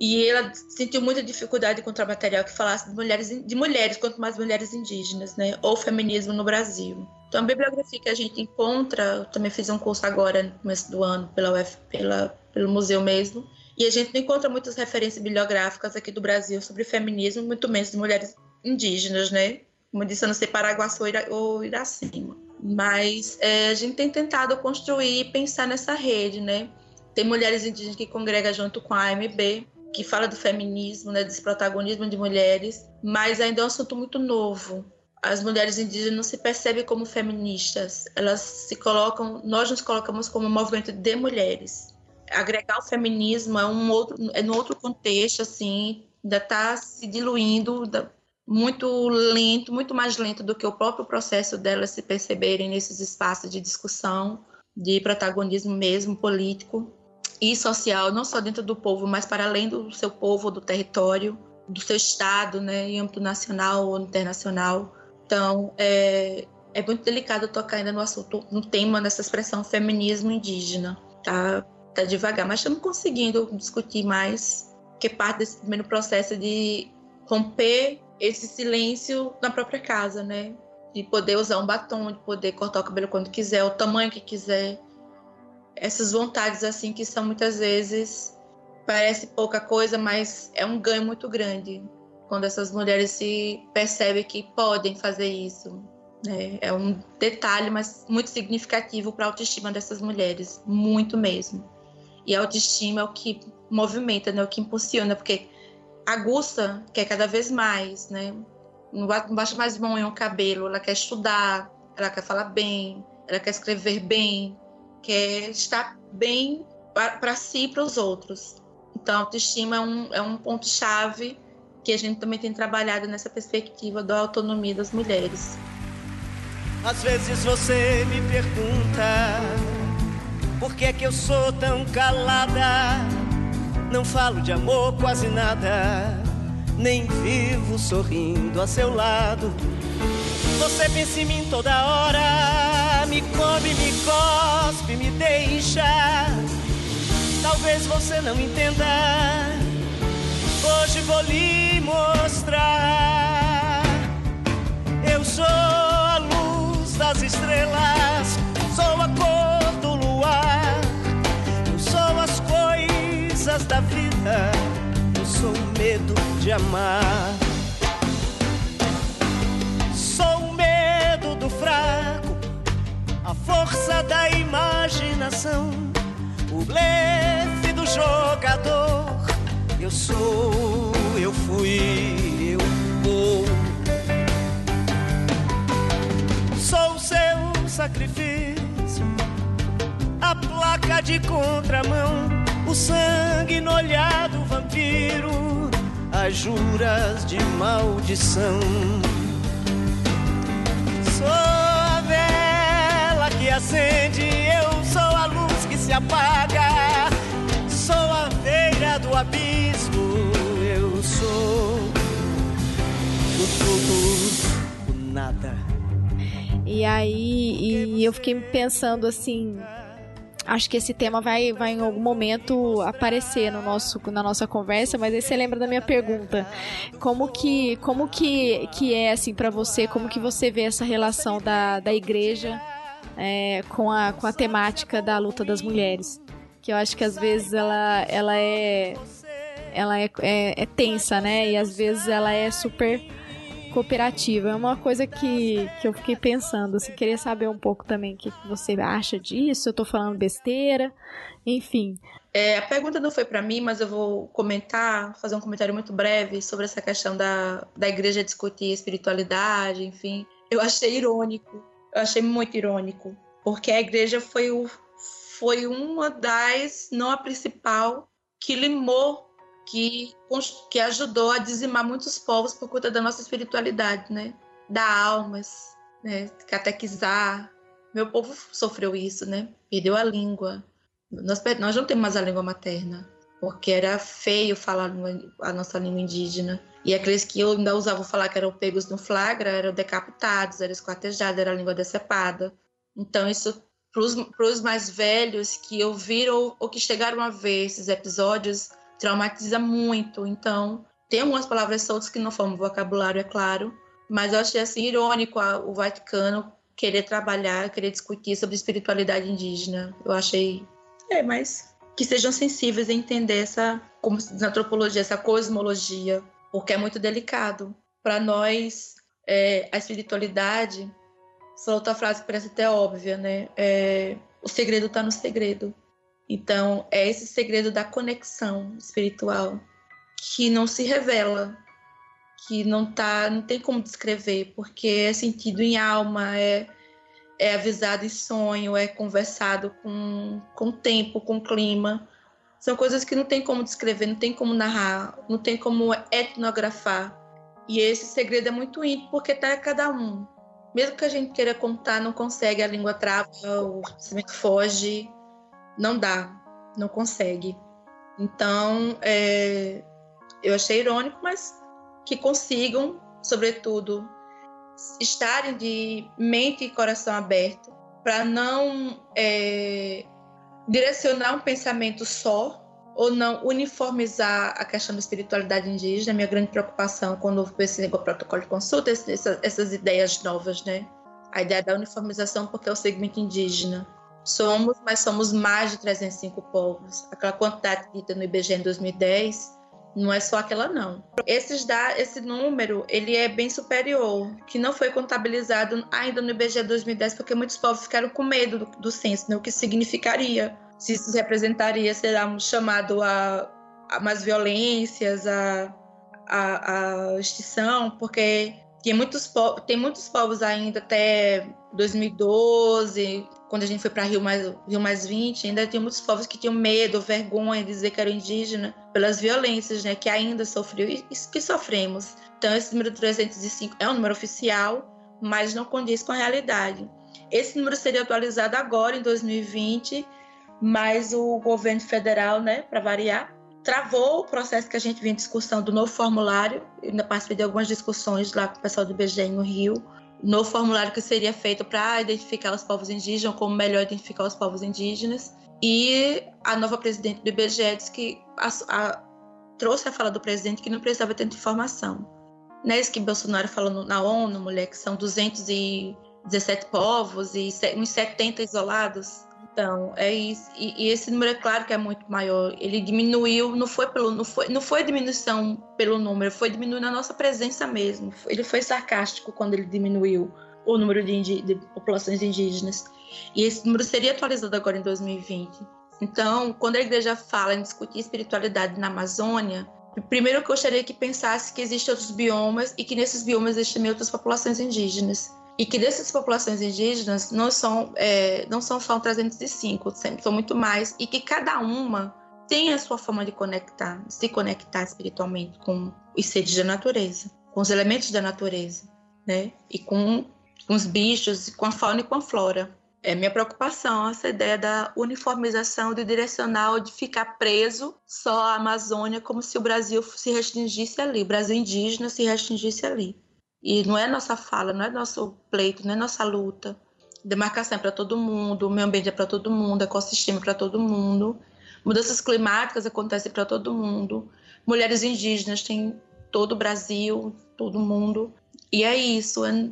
E ela sentiu muita dificuldade de encontrar material que falasse de mulheres, de mulheres, quanto mais mulheres indígenas, né? Ou feminismo no Brasil. Então, a bibliografia que a gente encontra, eu também fiz um curso agora, no começo do ano, pela UF, pela, pelo museu mesmo, e a gente não encontra muitas referências bibliográficas aqui do Brasil sobre feminismo, muito menos de mulheres indígenas, né? Como eu disse, eu não sei Paraguaçu ou Iracema. Mas é, a gente tem tentado construir e pensar nessa rede, né? Tem mulheres indígenas que congregam junto com a AMB, que fala do feminismo, né, desse protagonismo de mulheres, mas ainda é um assunto muito novo. As mulheres indígenas não se percebem como feministas, elas se colocam, nós nos colocamos como um movimento de mulheres. Agregar o feminismo é um outro, é num outro contexto, assim, ainda está se diluindo, muito lento, muito mais lento do que o próprio processo delas se perceberem nesses espaços de discussão, de protagonismo mesmo político e social, não só dentro do povo, mas para além do seu povo, do território, do seu estado, né, em âmbito nacional ou internacional. Então, é, é muito delicado tocar ainda no assunto, no tema dessa expressão feminismo indígena. Tá, tá devagar, mas estamos conseguindo discutir mais, que parte desse primeiro processo de romper esse silêncio na própria casa, né? De poder usar um batom, de poder cortar o cabelo quando quiser, o tamanho que quiser, essas vontades assim que são muitas vezes parece pouca coisa, mas é um ganho muito grande quando essas mulheres se percebem que podem fazer isso. Né? É um detalhe, mas muito significativo para a autoestima dessas mulheres, muito mesmo. E a autoestima é o que movimenta, né? o que impulsiona, porque aguça quer cada vez mais, né? não baixa mais mão em um cabelo, ela quer estudar, ela quer falar bem, ela quer escrever bem, quer estar bem para si e para os outros. Então, a autoestima é um, é um ponto-chave que a gente também tem trabalhado nessa perspectiva da autonomia das mulheres. Às vezes você me pergunta por que é que eu sou tão calada? Não falo de amor quase nada, nem vivo sorrindo a seu lado. Você pensa em mim toda hora, me come, me cospe, me deixa. Talvez você não entenda. Hoje vou lhe mostrar. Eu sou a luz das estrelas, sou a cor do luar. Eu sou as coisas da vida, eu sou o medo de amar. Sou o medo do fraco, a força da imaginação, o blefe do jogador. Eu sou, eu fui, eu vou. Sou o seu sacrifício, a placa de contramão, o sangue no olhar do vampiro, as juras de maldição. Sou a vela que acende, eu sou a luz que se apaga. Sou a beira do abismo, eu sou o tudo, o nada. E aí, e eu fiquei pensando assim, acho que esse tema vai, vai em algum momento aparecer no nosso, na nossa conversa, mas aí você lembra da minha pergunta. Como que, como que, que é assim para você, como que você vê essa relação da, da igreja é, com, a, com a temática da luta das mulheres? Que eu acho que às vezes ela, ela é ela é, é, é tensa, né? E às vezes ela é super cooperativa. É uma coisa que, que eu fiquei pensando, assim, queria saber um pouco também o que você acha disso, eu tô falando besteira, enfim. É, a pergunta não foi para mim, mas eu vou comentar, fazer um comentário muito breve sobre essa questão da, da igreja discutir espiritualidade, enfim. Eu achei irônico, eu achei muito irônico, porque a igreja foi, o, foi uma das, não a principal, que limou que, que ajudou a dizimar muitos povos por conta da nossa espiritualidade, né? Dar almas, né? Catequizar. Meu povo sofreu isso, né? Perdeu a língua. Nós, nós não temos mais a língua materna, porque era feio falar a nossa língua indígena. E aqueles que ainda usavam falar que eram pegos no flagra eram decapitados, eram esquartejados, era a língua decepada. Então, isso para os mais velhos que ouviram ou que chegaram a ver esses episódios, traumatiza muito. Então, tem algumas palavras soltas que não formam vocabulário, é claro, mas eu achei assim irônico o Vaticano querer trabalhar, querer discutir sobre espiritualidade indígena. Eu achei, é, mas que sejam sensíveis a entender essa, como na antropologia, essa cosmologia, porque é muito delicado. Para nós, é, a espiritualidade, essa outra frase que parece até óbvia, né? É, o segredo está no segredo. Então, é esse segredo da conexão espiritual que não se revela, que não tá, não tem como descrever, porque é sentido em alma, é é avisado em sonho, é conversado com com o tempo, com o clima. São coisas que não tem como descrever, não tem como narrar, não tem como etnografar. E esse segredo é muito íntimo, porque tá cada um. Mesmo que a gente queira contar, não consegue, a língua trava, o pensamento foge não dá, não consegue. Então, é, eu achei irônico, mas que consigam, sobretudo, estarem de mente e coração aberto para não é, direcionar um pensamento só ou não uniformizar a questão da espiritualidade indígena. Minha grande preocupação quando pensei no protocolo de consulta, essas, essas ideias novas, né? A ideia da uniformização porque é o segmento indígena. Somos, mas somos mais de 305 povos. Aquela quantidade dita no IBGE em 2010 não é só aquela não. Esses da, esse número ele é bem superior, que não foi contabilizado ainda no IBGE 2010 porque muitos povos ficaram com medo do, do censo, né? o que significaria, se isso representaria, será um chamado a, a mais violências, a, a, a extinção, porque Tem muitos, tem muitos povos ainda até 2012, quando a gente foi para Rio mais, Rio mais 20, ainda tinha muitos povos que tinham medo, vergonha de dizer que era indígena, pelas violências né, que ainda sofreu e que sofremos. Então, esse número 305 é um número oficial, mas não condiz com a realidade. Esse número seria atualizado agora, em 2020, mas o governo federal, né, para variar, travou o processo que a gente vinha discussão do novo formulário. Eu ainda participei de algumas discussões lá com o pessoal do IBGE no Rio. Novo formulário que seria feito para identificar os povos indígenas, como melhor identificar os povos indígenas. E a nova presidente do IBGE disse que a- a- trouxe a fala do presidente que não precisava ter informação. Não é isso que Bolsonaro falou no- na ONU, mulher, que são 217 povos e uns 70 isolados. Então, é isso. E, e esse número é claro que é muito maior. Ele diminuiu, não foi pelo, não foi, não foi diminuição pelo número, foi diminuindo a nossa presença mesmo. Ele foi sarcástico quando ele diminuiu o número de, indi- de populações indígenas. E esse número seria atualizado agora em 2020. Então, quando a igreja fala em discutir espiritualidade na Amazônia, primeiro eu gostaria que pensasse que existem outros biomas e que nesses biomas existem outras populações indígenas. E que dessas populações indígenas não são, é, não são só 305, sempre são muito mais, e que cada uma tem a sua forma de conectar, de se conectar espiritualmente com os seres da natureza, com os elementos da natureza, né? E com, com os bichos, com a fauna e com a flora. É minha preocupação essa ideia da uniformização, de direcional, de ficar preso só à Amazônia, como se o Brasil se restringisse ali, o Brasil indígena se restringisse ali. E não é nossa fala, não é nosso pleito, não é nossa luta. Demarcação é para todo mundo, o meio ambiente é para todo mundo, ecossistema é para todo mundo. Mudanças climáticas acontecem para todo mundo. Mulheres indígenas têm todo o Brasil, todo mundo. E é isso, é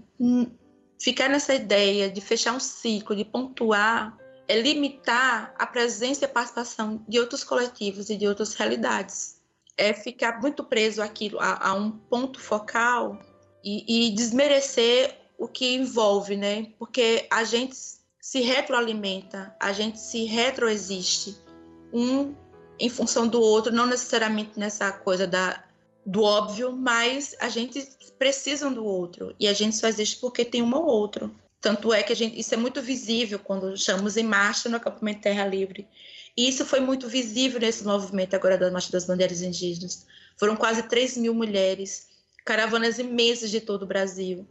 ficar nessa ideia de fechar um ciclo, de pontuar, é limitar a presença e a participação de outros coletivos e de outras realidades. É ficar muito preso a, a um ponto focal e, e desmerecer o que envolve, né? Porque a gente se retroalimenta, a gente se retroexiste, um em função do outro, não necessariamente nessa coisa da, do óbvio, mas a gente precisa um do outro e a gente só existe porque tem um ou outro. Tanto é que a gente, isso é muito visível quando chamamos em marcha no acampamento Terra Livre. E isso foi muito visível nesse movimento agora da Marcha das Bandeiras Indígenas. Foram quase 3 mil mulheres, caravanas imensas de todo o Brasil,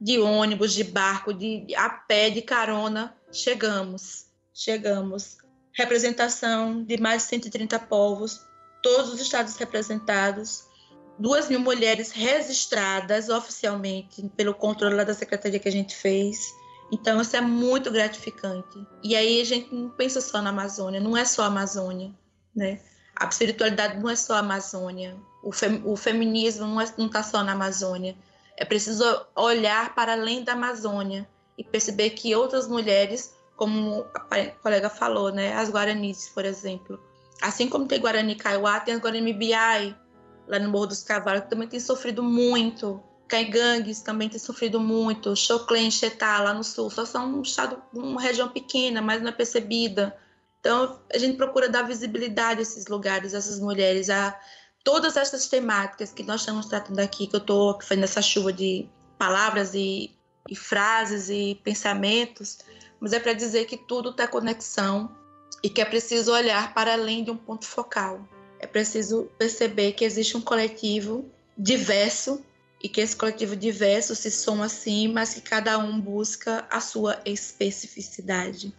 de ônibus, de barco, de a pé, de carona. Chegamos, chegamos. Representação de mais de 130 povos, todos os estados representados, duas mil mulheres registradas oficialmente pelo controle da secretaria que a gente fez. Então, isso é muito gratificante. E aí a gente não pensa só na Amazônia, não é só a Amazônia, né? A espiritualidade não é só a Amazônia, o, fem, o feminismo não está só na Amazônia. É preciso olhar para além da Amazônia e perceber que outras mulheres, como a colega falou, né? As Guaranis, por exemplo. Assim como tem Guarani Kaiowá, tem as Guarani Biai, lá no Morro dos Cavalos, que também tem sofrido muito. Caigangues também tem sofrido muito. Choclen, Chetá, lá no sul. Só são um estado, uma região pequena, mas não é percebida. Então, a gente procura dar visibilidade a esses lugares, a essas mulheres, a todas essas temáticas que nós estamos tratando aqui, que eu estou fazendo essa chuva de palavras e, e frases e pensamentos, mas é para dizer que tudo tem conexão e que é preciso olhar para além de um ponto focal. É preciso perceber que existe um coletivo diverso e que esse coletivo diverso se soma sim, mas que cada um busca a sua especificidade,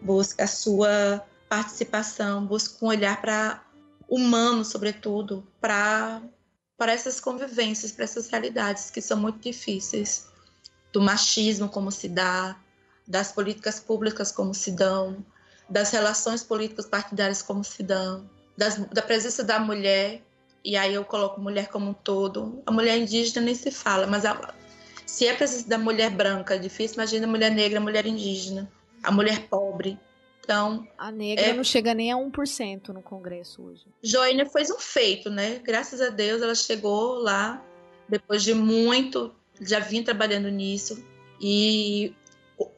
busca a sua participação, busca um olhar para humano, sobretudo, para para essas convivências, para essas realidades que são muito difíceis, do machismo como se dá, das políticas públicas como se dão, das relações políticas partidárias como se dão, das, da presença da mulher, e aí eu coloco mulher como um todo. A mulher indígena nem se fala, mas a, se é a presença da mulher branca, é difícil, imagina a mulher negra, a mulher indígena, a mulher pobre. Então, a negra é... não chega nem a 1% no Congresso hoje. Joênia fez um feito, né? Graças a Deus ela chegou lá depois de muito, já vinha trabalhando nisso. E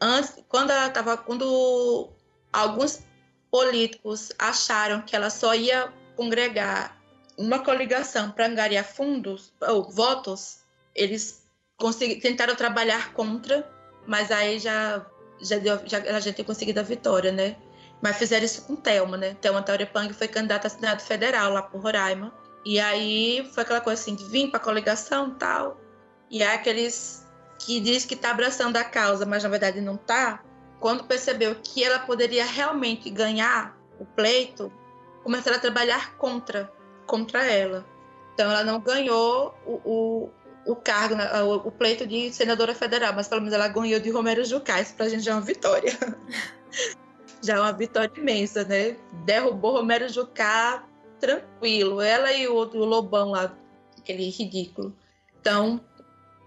antes, quando ela estava, quando alguns políticos acharam que ela só ia congregar uma coligação para angariar fundos ou votos, eles tentaram trabalhar contra, mas aí já, já, deu, já a gente tem conseguido a vitória, né? Mas fizeram isso com Thelma, né? Thelma Taurepang foi candidata a Senado Federal lá por Roraima. E aí foi aquela coisa assim, de vir para a coligação tal. E aqueles que diz que está abraçando a causa, mas na verdade não está, quando percebeu que ela poderia realmente ganhar o pleito, começaram a trabalhar contra, contra ela. Então ela não ganhou o, o, o cargo, né, o, pleito de senadora federal, mas pelo menos ela ganhou de Romero Jucá. Isso pra gente já é uma vitória. já é uma vitória imensa, né? Derrubou Romero Jucá tranquilo. Ela e o outro o Lobão lá, aquele ridículo. Então,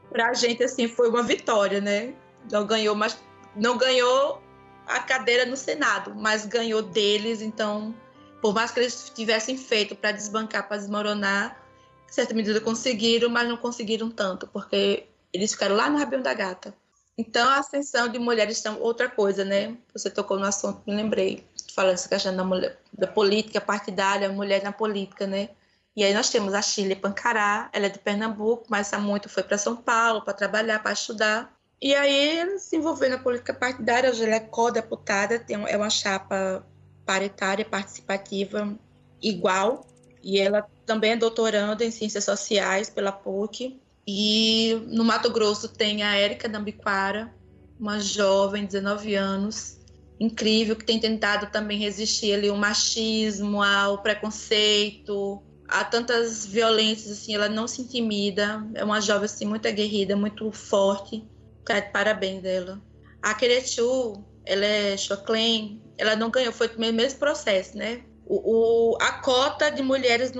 pra gente, assim, foi uma vitória, né? Não ganhou, mas não ganhou a cadeira no Senado, mas ganhou deles, então, por mais que eles tivessem feito para desbancar, para desmoronar, certa medida conseguiram, mas não conseguiram tanto, porque eles ficaram lá no Rabinho da Gata. Então, a ascensão de mulheres é outra coisa, né? Você tocou no assunto, me lembrei, falando essa questão da, mulher, da política partidária, mulher na política, né? E aí nós temos a Chile Pancará, ela é de Pernambuco, mas há muito foi para São Paulo para trabalhar, para estudar. E aí ela se envolveu na política partidária, hoje ela é co-deputada, é uma chapa paritária, participativa, igual. E ela também é doutoranda em Ciências Sociais pela PUC. E no Mato Grosso tem a Érica Dambiquara, uma jovem, 19 anos, incrível, que tem tentado também resistir ali ao machismo, ao preconceito, há tantas violências, assim, ela não se intimida, é uma jovem, assim, muito aguerrida, muito forte, tá parabéns dela. A Kerechu, ela é Choclen, ela não ganhou, foi o mesmo processo, né? O, o a cota de mulheres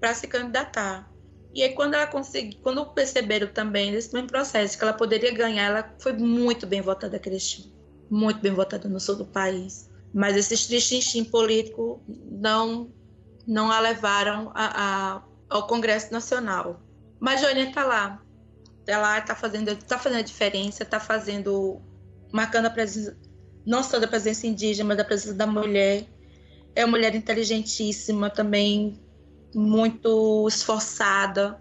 para se candidatar. E aí, quando ela conseguiu, quando perceberam também nesse mesmo processo que ela poderia ganhar, ela foi muito bem votada, a Kerechu. Muito bem votada no sul do país. Mas esse tristintim político não não a levaram a, a, ao Congresso Nacional. Mas Joaninha está lá. Está lá, está fazendo, tá fazendo a diferença, está fazendo, marcando a presença, não só da presença indígena, mas da presença da mulher. É uma mulher inteligentíssima também, muito esforçada,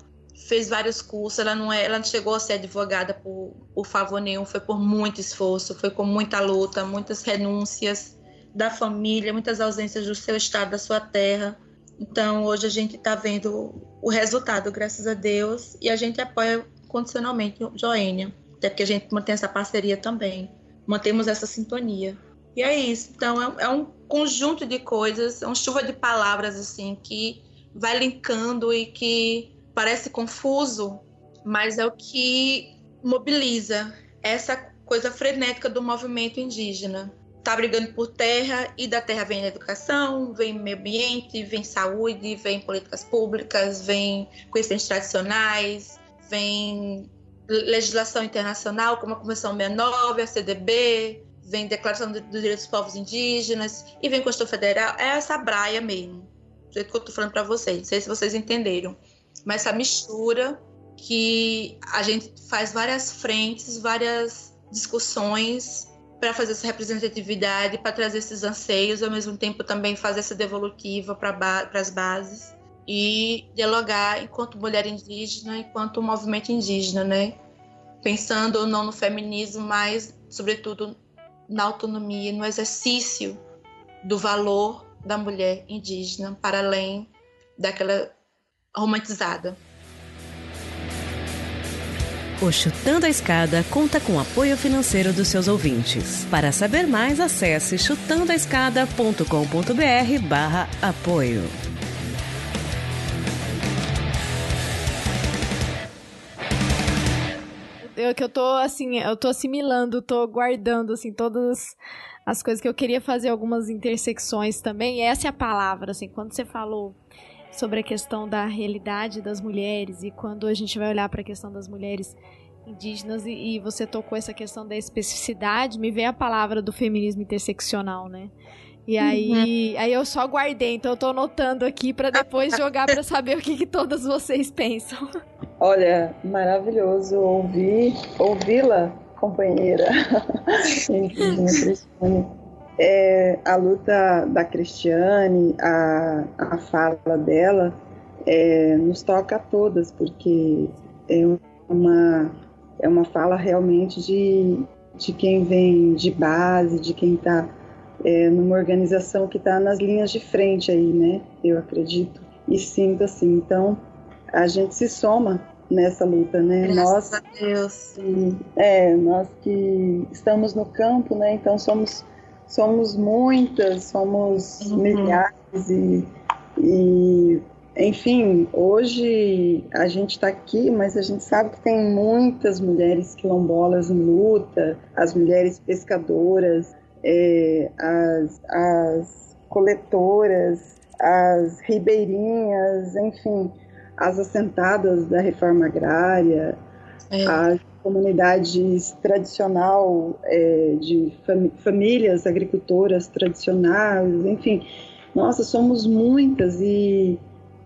fez vários cursos. Ela não, é, ela não chegou a ser advogada por, por favor nenhum, foi por muito esforço, foi com muita luta, muitas renúncias da família, muitas ausências do seu estado, da sua terra. Então, hoje a gente está vendo o resultado, graças a Deus, e a gente apoia condicionalmente Joênia, até porque a gente mantém essa parceria também, mantemos essa sintonia. E é isso. Então, é, é um conjunto de coisas, é uma chuva de palavras, assim, que vai linkando e que parece confuso, mas é o que mobiliza essa coisa frenética do movimento indígena está brigando por terra e da terra vem educação, vem meio ambiente, vem saúde, vem políticas públicas, vem conhecimentos tradicionais, vem legislação internacional como a Convenção 69, a CDB, vem Declaração dos Direitos dos Povos Indígenas e vem Constituição Federal. É essa braia mesmo, do jeito que eu estou falando para vocês. Não sei se vocês entenderam, mas essa mistura que a gente faz várias frentes, várias discussões para fazer essa representatividade, para trazer esses anseios, ao mesmo tempo também fazer essa devolutiva para ba as bases e dialogar enquanto mulher indígena, enquanto movimento indígena, né? Pensando não no feminismo, mas sobretudo na autonomia, no exercício do valor da mulher indígena para além daquela romantizada. O Chutando a Escada conta com apoio financeiro dos seus ouvintes. Para saber mais, acesse chutandoaescada.com.br barra apoio. Eu que eu tô assim, eu tô assimilando, tô guardando assim todas as coisas que eu queria fazer algumas intersecções também. E essa é a palavra, assim, quando você falou sobre a questão da realidade das mulheres e quando a gente vai olhar para a questão das mulheres indígenas e, e, você tocou essa questão da especificidade, me veio a palavra do feminismo interseccional, né? E aí, uhum. aí eu só guardei, então eu tô anotando aqui para depois jogar para saber o que, que todas vocês pensam. Olha, maravilhoso ouvir, ouvi-la, companheira. é, a luta da Cristiane, a, a fala dela, é, nos toca a todas, porque é uma, é uma fala realmente de, de quem vem de base, de quem está é, numa organização que está nas linhas de frente aí, né? Eu acredito e sinto assim. Então, a gente se soma nessa luta, né? Graças nós, a Deus. É, nós que estamos no campo, né? Então somos somos muitas, somos Uhum. milhares e, e enfim, hoje a gente está aqui, mas a gente sabe que tem muitas mulheres quilombolas em luta, as mulheres pescadoras, é, as, as coletoras, as ribeirinhas, enfim, as assentadas da reforma agrária, as comunidades tradicional é, de famílias agricultoras tradicionais, enfim, nossa, somos muitas e,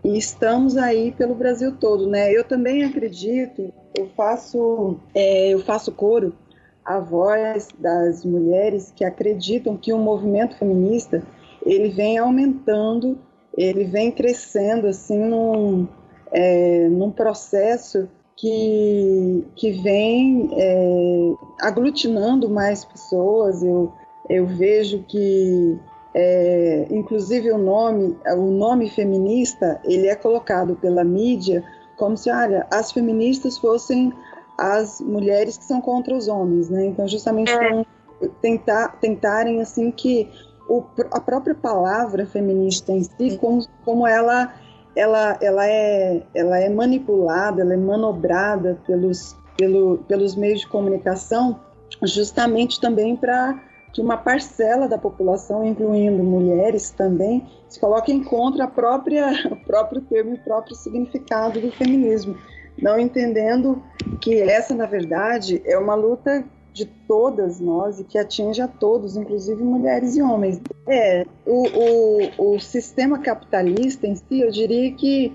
e estamos aí pelo Brasil todo, né? Eu também acredito, eu faço, é, eu faço coro à voz das mulheres que acreditam que o movimento feminista ele vem aumentando, ele vem crescendo assim num, é, num processo que, que vem é, aglutinando mais pessoas. Eu, eu vejo que, é, inclusive, o nome, o nome feminista, ele é colocado pela mídia como se, olha, as feministas fossem as mulheres que são contra os homens, né? Então, justamente para tentar, tentarem, assim, que o, a própria palavra feminista em si, como, como ela ela, ela, é, ela é manipulada, ela é manobrada pelos, pelo, pelos meios de comunicação, justamente também para que uma parcela da população, incluindo mulheres também, se coloque contra a própria, o próprio termo e o próprio significado do feminismo, não entendendo que essa, na verdade, é uma luta de todas nós e que atinge a todos, inclusive mulheres e homens. É, o, o, o sistema capitalista em si, eu diria que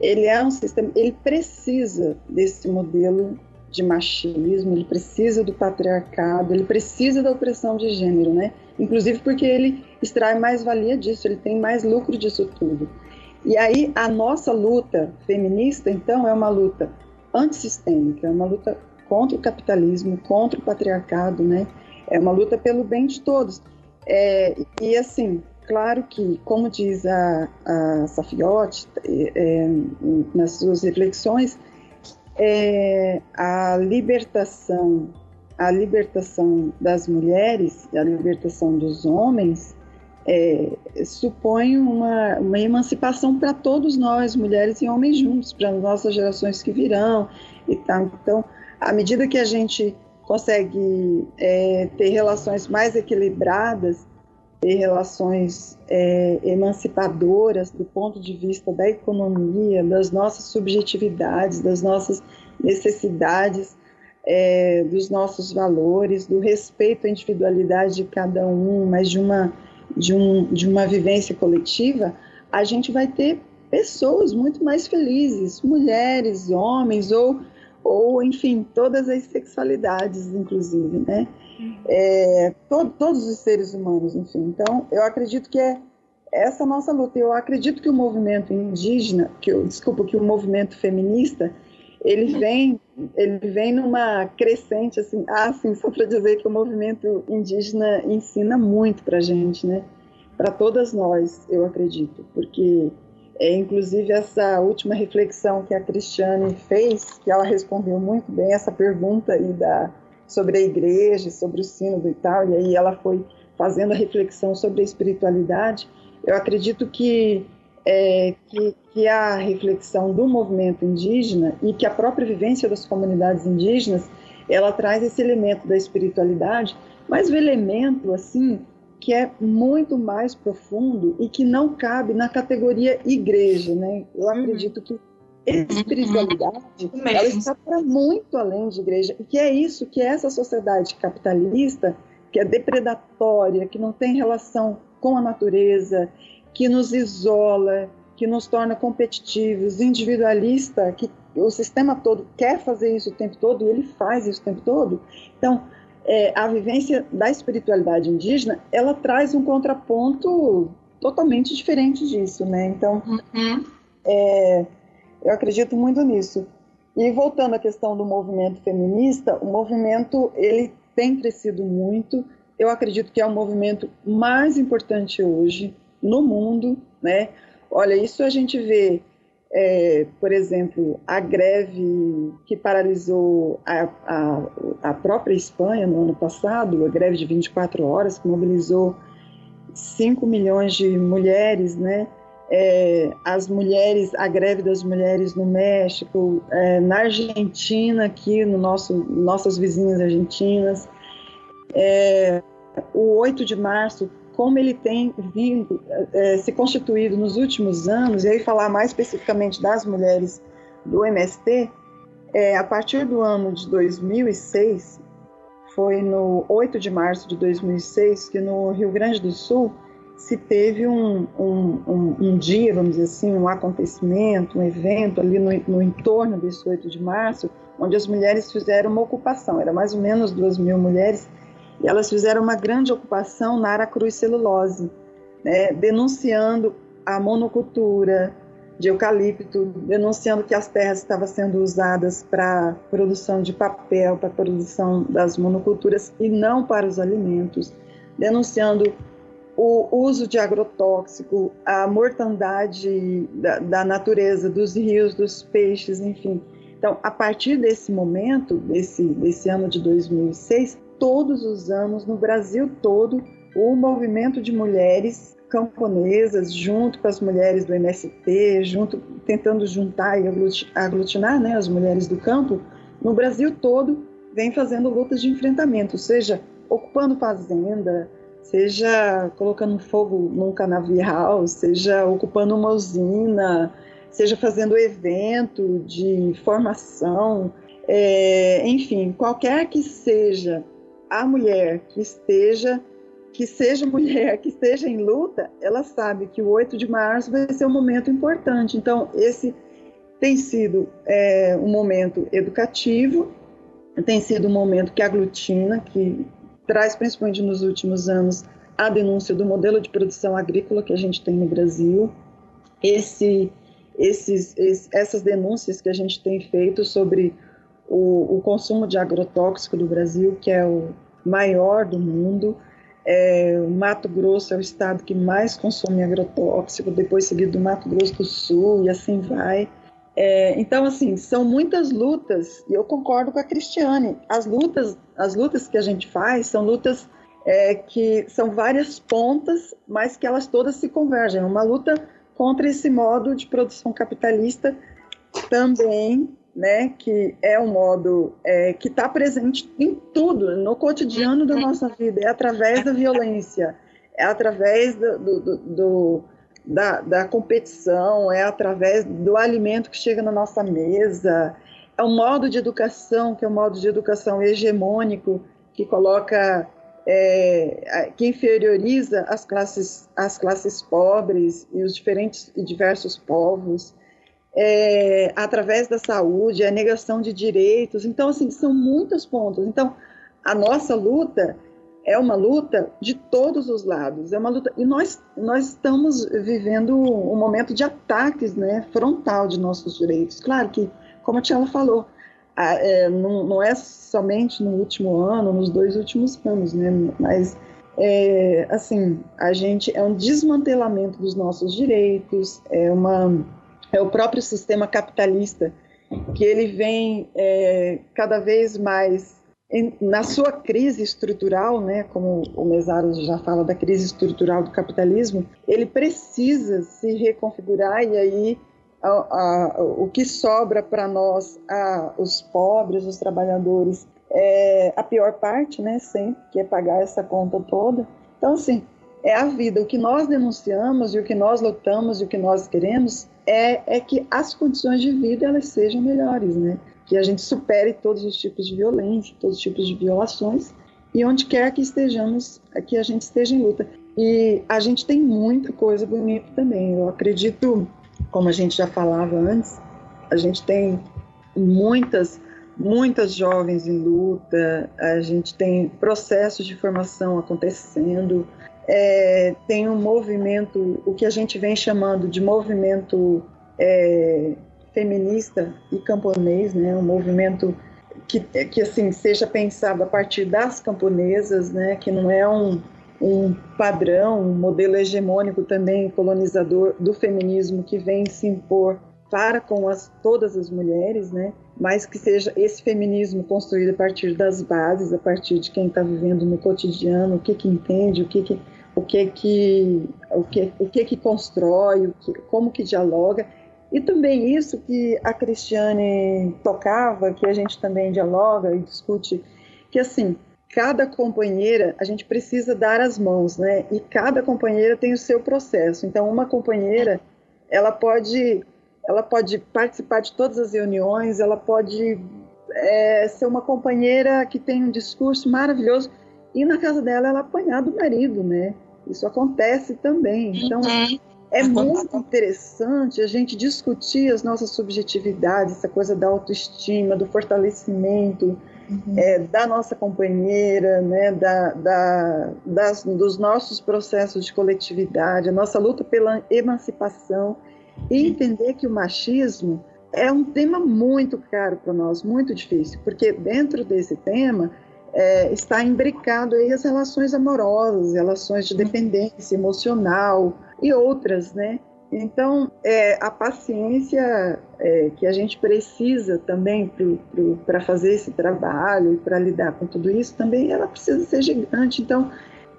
ele é um sistema, ele precisa desse modelo de machismo, ele precisa do patriarcado, ele precisa da opressão de gênero, né? Inclusive porque ele extrai mais valia disso, ele tem mais lucro disso tudo. E aí a nossa luta feminista, então, é uma luta antissistêmica, é uma luta contra o capitalismo, contra o patriarcado, né? É uma luta pelo bem de todos. É, e assim, claro que, como diz a, a Safiotti é, nas suas reflexões, é, a libertação, a libertação das mulheres, a libertação dos homens, é, supõe uma, uma emancipação para todos nós, mulheres e homens juntos, para as nossas gerações que virão e tal. Então, à medida que a gente consegue é, ter relações mais equilibradas, ter relações é, emancipadoras do ponto de vista da economia, das nossas subjetividades, das nossas necessidades, é, dos nossos valores, do respeito à individualidade de cada um, mas de uma, de, um, de uma vivência coletiva, a gente vai ter pessoas muito mais felizes, mulheres, homens ou ou enfim todas as sexualidades inclusive né? É, to, todos os seres humanos enfim. Então eu acredito que é essa nossa luta. Eu acredito que o movimento indígena que eu, desculpa que o movimento feminista ele vem ele vem numa crescente assim ah sim só para dizer que o movimento indígena ensina muito para gente né para todas nós eu acredito porque é, inclusive, essa última reflexão que a Cristiane fez, que ela respondeu muito bem essa pergunta aí da, sobre a igreja, sobre o sínodo e tal, e aí ela foi fazendo a reflexão sobre a espiritualidade. Eu acredito que, é, que, que a reflexão do movimento indígena e que a própria vivência das comunidades indígenas, ela traz esse elemento da espiritualidade, mas o elemento, assim, que é muito mais profundo e que não cabe na categoria igreja, né? Eu acredito que espiritualidade ela está para muito além de igreja. E que é isso que essa sociedade capitalista que é depredatória, que não tem relação com a natureza, que nos isola, que nos torna competitivos, individualista, que o sistema todo quer fazer isso o tempo todo e ele faz isso o tempo todo. Então, é, a vivência da espiritualidade indígena, ela traz um contraponto totalmente diferente disso, né? Então, uhum. é, eu acredito muito nisso. E voltando à questão do movimento feminista, o movimento ele tem crescido muito. Eu acredito que é o movimento mais importante hoje no mundo, né? Olha, isso a gente vê, é, por exemplo, a greve que paralisou a, a, a, própria Espanha no ano passado, a greve de 24 horas, que mobilizou 5 milhões de mulheres, né? É, as mulheres, a greve das mulheres no México, é, na Argentina, aqui no nosso, nossas vizinhas argentinas. É, o 8 de março, como ele tem vindo, é, se constituído nos últimos anos, e aí falar mais especificamente das mulheres do MST, é, a partir do ano de 2006, foi no 8 de março de 2006 que no Rio Grande do Sul se teve um, um, um, um, dia, vamos dizer assim, um acontecimento, um evento ali no, no, entorno desse 8 de março, onde as mulheres fizeram uma ocupação, era mais ou menos duas mil mulheres, e elas fizeram uma grande ocupação na Aracruz Celulose, né, denunciando a monocultura de eucalipto, denunciando que as terras estavam sendo usadas para produção de papel, para produção das monoculturas e não para os alimentos, denunciando o uso de agrotóxico, a mortandade da, da, natureza, dos rios, dos peixes, enfim. Então, a partir desse momento, desse, desse ano de 2006, todos os anos, no Brasil todo, o movimento de mulheres camponesas, junto com as mulheres do MST, junto, tentando juntar e aglutinar né, as mulheres do campo, no Brasil todo, vem fazendo lutas de enfrentamento, seja ocupando fazenda, seja colocando fogo num canavial, seja ocupando uma usina, seja fazendo evento de formação, é, enfim, qualquer que seja a mulher que esteja, que seja mulher que esteja em luta, ela sabe que o 8 de março vai ser um momento importante. Então, esse tem sido é, um momento educativo, tem sido um momento que aglutina, que traz, principalmente nos últimos anos, a denúncia do modelo de produção agrícola que a gente tem no Brasil, esse, esses, esses, essas denúncias que a gente tem feito sobre o, o, consumo de agrotóxico do Brasil, que é o maior do mundo. É, o Mato Grosso é o estado que mais consome agrotóxico, depois seguido do Mato Grosso do Sul e assim vai. É, então, assim, são muitas lutas, e eu concordo com a Cristiane. As lutas, as lutas que a gente faz são lutas é, que são várias pontas, mas que elas todas se convergem. Uma luta contra esse modo de produção capitalista também, né, que é um modo é, que está presente em tudo, no cotidiano da nossa vida, é através da violência, é através do, do, do da, da competição, é através do alimento que chega na nossa mesa, é um modo de educação, que é um modo de educação hegemônico, que coloca, é, que inferioriza as classes, as classes pobres e os diferentes e diversos povos, é, através da saúde, a negação de direitos. Então, assim, são muitos pontos. Então, a nossa luta é uma luta de todos os lados, é uma luta e nós nós estamos vivendo um momento de ataques, né, frontal de nossos direitos. Claro que, como a Tiela falou, a, é, não, não, é somente no último ano, nos dois últimos anos, né, mas é, assim a gente é um desmantelamento dos nossos direitos, é uma é o próprio sistema capitalista que ele vem é, cada vez mais na sua crise estrutural, né, como o Mesaro já fala da crise estrutural do capitalismo, ele precisa se reconfigurar e aí a, a, o que sobra para nós, os pobres, os trabalhadores, é a pior parte, né, sempre, que é pagar essa conta toda. Então, assim, é a vida. O que nós denunciamos e o que nós lutamos e o que nós queremos é, é que as condições de vida elas sejam melhores, né? que a gente supere todos os tipos de violência, todos os tipos de violações, e onde quer que estejamos, que a gente esteja em luta. E a gente tem muita coisa bonita também. Eu acredito, como a gente já falava antes, a gente tem muitas, muitas jovens em luta, a gente tem processos de formação acontecendo, é, tem um movimento, o que a gente vem chamando de movimento é, feminista e camponês, né? Um movimento que, que assim seja pensado a partir das camponesas, né? Que não é um, um padrão, um modelo hegemônico também colonizador do feminismo que vem se impor para com as, todas as mulheres, né? Mas que seja esse feminismo construído a partir das bases, a partir de quem está vivendo no cotidiano, o que que entende, o que que o que que o que o que que constrói, o que, como que dialoga e também isso que a Cristiane tocava, que a gente também dialoga e discute, que assim cada companheira a gente precisa dar as mãos, né? E cada companheira tem o seu processo. Então uma companheira ela pode ela pode participar de todas as reuniões, ela pode é, ser uma companheira que tem um discurso maravilhoso e na casa dela ela apanhar do marido, né? Isso acontece também. Então uhum. é muito interessante a gente discutir as nossas subjetividades, essa coisa da autoestima, do fortalecimento uhum. é, da nossa companheira, né? Da, da, das, dos nossos processos de coletividade, a nossa luta pela emancipação e entender que o machismo é um tema muito caro para nós, muito difícil, porque dentro desse tema é, está imbricado aí as relações amorosas, relações de dependência emocional e outras, né? Então, é, a paciência é, que a gente precisa também para fazer esse trabalho e para lidar com tudo isso, também ela precisa ser gigante. Então,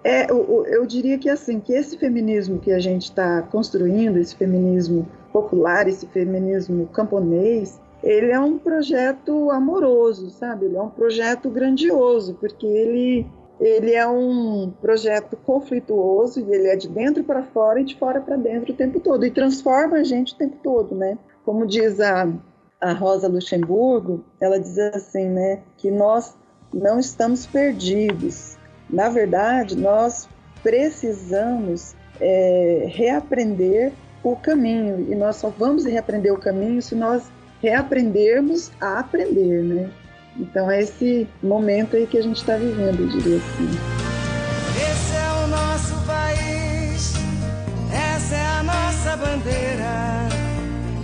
é, eu, eu diria que assim que esse feminismo que a gente está construindo, esse feminismo popular, esse feminismo camponês, ele é um projeto amoroso, sabe? Ele é um projeto grandioso, porque ele ele é um projeto conflituoso e ele é de dentro para fora e de fora para dentro o tempo todo e transforma a gente o tempo todo, né? Como diz a, a Rosa Luxemburgo, ela diz assim, né, que nós não estamos perdidos, na verdade, nós precisamos é, reaprender o caminho e nós só vamos reaprender o caminho se nós reaprendermos a aprender, né? Então é esse momento aí que a gente está vivendo, eu diria assim. Esse é o nosso país, essa é a nossa bandeira.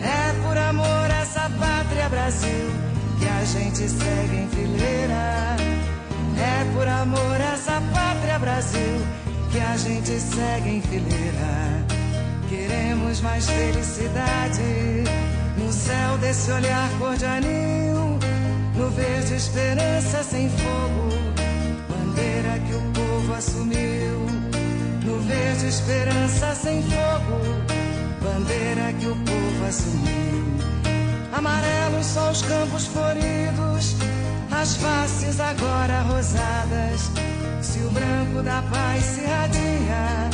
É por amor a essa pátria Brasil que a gente segue em fileira. É por amor a essa pátria Brasil que a gente segue em fileira. Queremos mais felicidade no céu desse olhar cor de anil, no verde esperança sem fogo, bandeira que o povo assumiu. No verde esperança sem fogo, bandeira que o povo assumiu. Amarelos só os campos floridos as faces agora rosadas. Se o branco da paz se radia,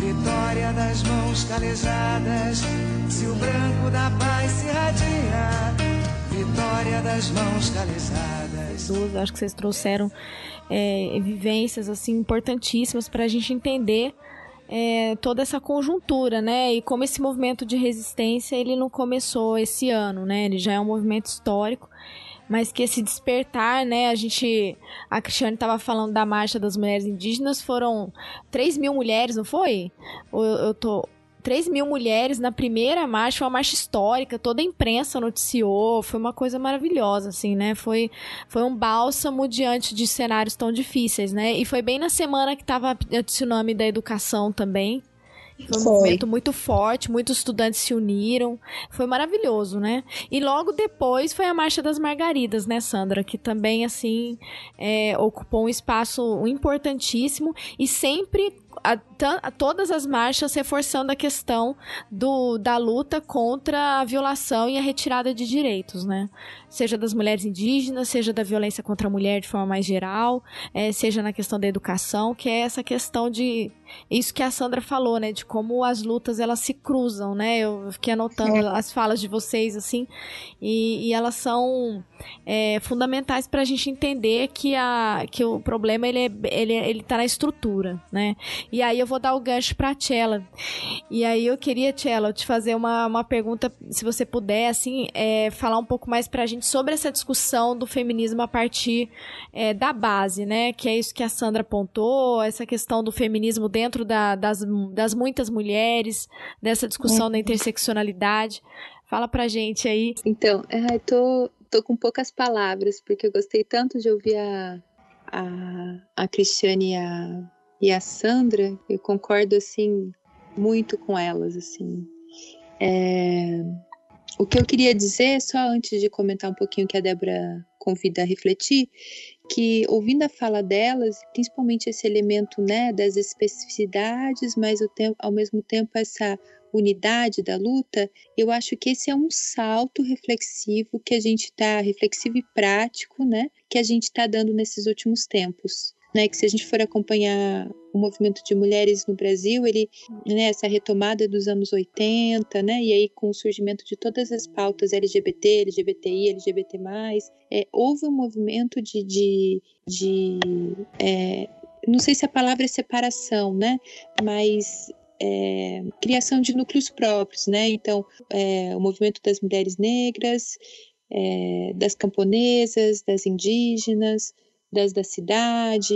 vitória das mãos calejadas. Se o branco da paz se radia, vitória das mãos calejadas. Acho que vocês trouxeram é, vivências assim importantíssimas para a gente entender é, toda essa conjuntura, né? E como esse movimento de resistência ele não começou esse ano, né? Ele já é um movimento histórico mas que esse despertar, né? A gente. A Cristiane estava falando da marcha das mulheres indígenas, foram 3 mil mulheres, não foi? Eu, eu tô. 3 mil mulheres na primeira marcha, foi uma marcha histórica, toda a imprensa noticiou, foi uma coisa maravilhosa, assim, né? Foi, foi um bálsamo diante de cenários tão difíceis, né? E foi bem na semana que tava o tsunami da educação também, foi um Foi. movimento muito forte, muitos estudantes se uniram. Foi maravilhoso, né? E logo depois foi a Marcha das Margaridas, né, Sandra? Que também, assim, é, ocupou um espaço importantíssimo e sempre a, a, todas as marchas reforçando a questão do, da luta contra a violação e a retirada de direitos, né? Seja das mulheres indígenas, seja da violência contra a mulher de forma mais geral, é, seja na questão da educação, que é essa questão de isso que a Sandra falou, né? De como as lutas elas se cruzam, né? Eu fiquei anotando é. as falas de vocês assim, e, e elas são é, fundamentais para a gente entender que, a, que o problema ele, é, ele, ele tá na estrutura, né? E aí eu vou dar o gancho pra Tchela. E aí eu queria, Tchela, te fazer uma, uma pergunta, se você puder, assim, é, falar um pouco mais pra gente sobre essa discussão do feminismo a partir é, da base, né? Que é isso que a Sandra apontou, essa questão do feminismo dentro da, das, das muitas mulheres, dessa discussão da interseccionalidade. Fala pra gente aí. Então, eu tô, tô com poucas palavras, porque eu gostei tanto de ouvir a, a, a Cristiane e a, e a Sandra. Eu concordo, assim, muito com elas, assim. É, o que eu queria dizer, só antes de comentar um pouquinho que a Débora convida a refletir, que ouvindo a fala delas, principalmente esse elemento né, das especificidades, mas ao mesmo tempo essa unidade da luta, eu acho que esse é um salto reflexivo que a gente está, reflexivo e prático, né, que a gente está dando nesses últimos tempos né, que se a gente for acompanhar o movimento de mulheres no Brasil, ele, né, essa retomada dos anos 80, né, e aí com o surgimento de todas as pautas LGBT, LGBTI, LGBT+, é, houve um movimento de, de, de é, não sei se a palavra é separação, né, mas é, criação de núcleos próprios, né? Então, é, o movimento das mulheres negras, é, das camponesas, das indígenas, das da cidade,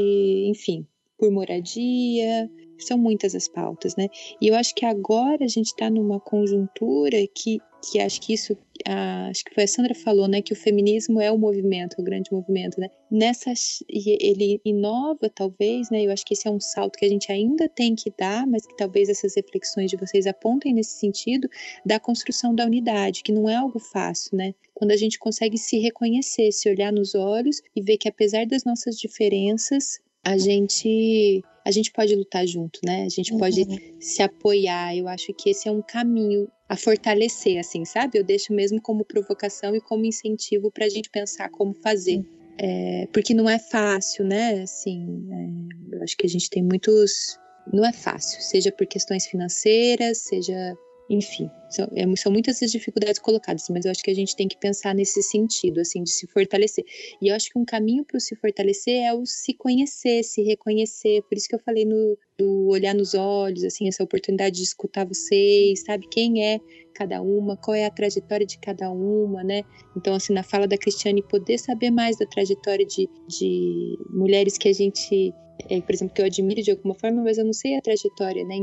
enfim, por moradia, são muitas as pautas, né? E eu acho que agora a gente está numa conjuntura que, que acho que isso, a, acho que foi a Sandra falou, né? Que o feminismo é o movimento, o grande movimento, né? Nessa, ele inova talvez, né? Eu acho que esse é um salto que a gente ainda tem que dar, mas que talvez essas reflexões de vocês apontem nesse sentido da construção da unidade, que não é algo fácil, né? Quando a gente consegue se reconhecer, se olhar nos olhos e ver que apesar das nossas diferenças, a gente a gente pode lutar junto, né? A gente uhum. pode se apoiar. Eu acho que esse é um caminho a fortalecer, assim, sabe? Eu deixo mesmo como provocação e como incentivo para a gente pensar como fazer. Uhum. É, porque não é fácil, né? Assim, é, eu acho que a gente tem muitos. Não é fácil, seja por questões financeiras, seja enfim, são, é, são muitas as dificuldades colocadas, mas eu acho que a gente tem que pensar nesse sentido, assim, de se fortalecer. E eu acho que um caminho para se fortalecer é o se conhecer, se reconhecer. Por isso que eu falei no do olhar nos olhos, assim, essa oportunidade de escutar vocês, sabe? Quem é cada uma, qual é a trajetória de cada uma, né? Então, assim, na fala da Cristiane, poder saber mais da trajetória de, de mulheres que a gente, é, por exemplo, que eu admiro de alguma forma, mas eu não sei a trajetória, né?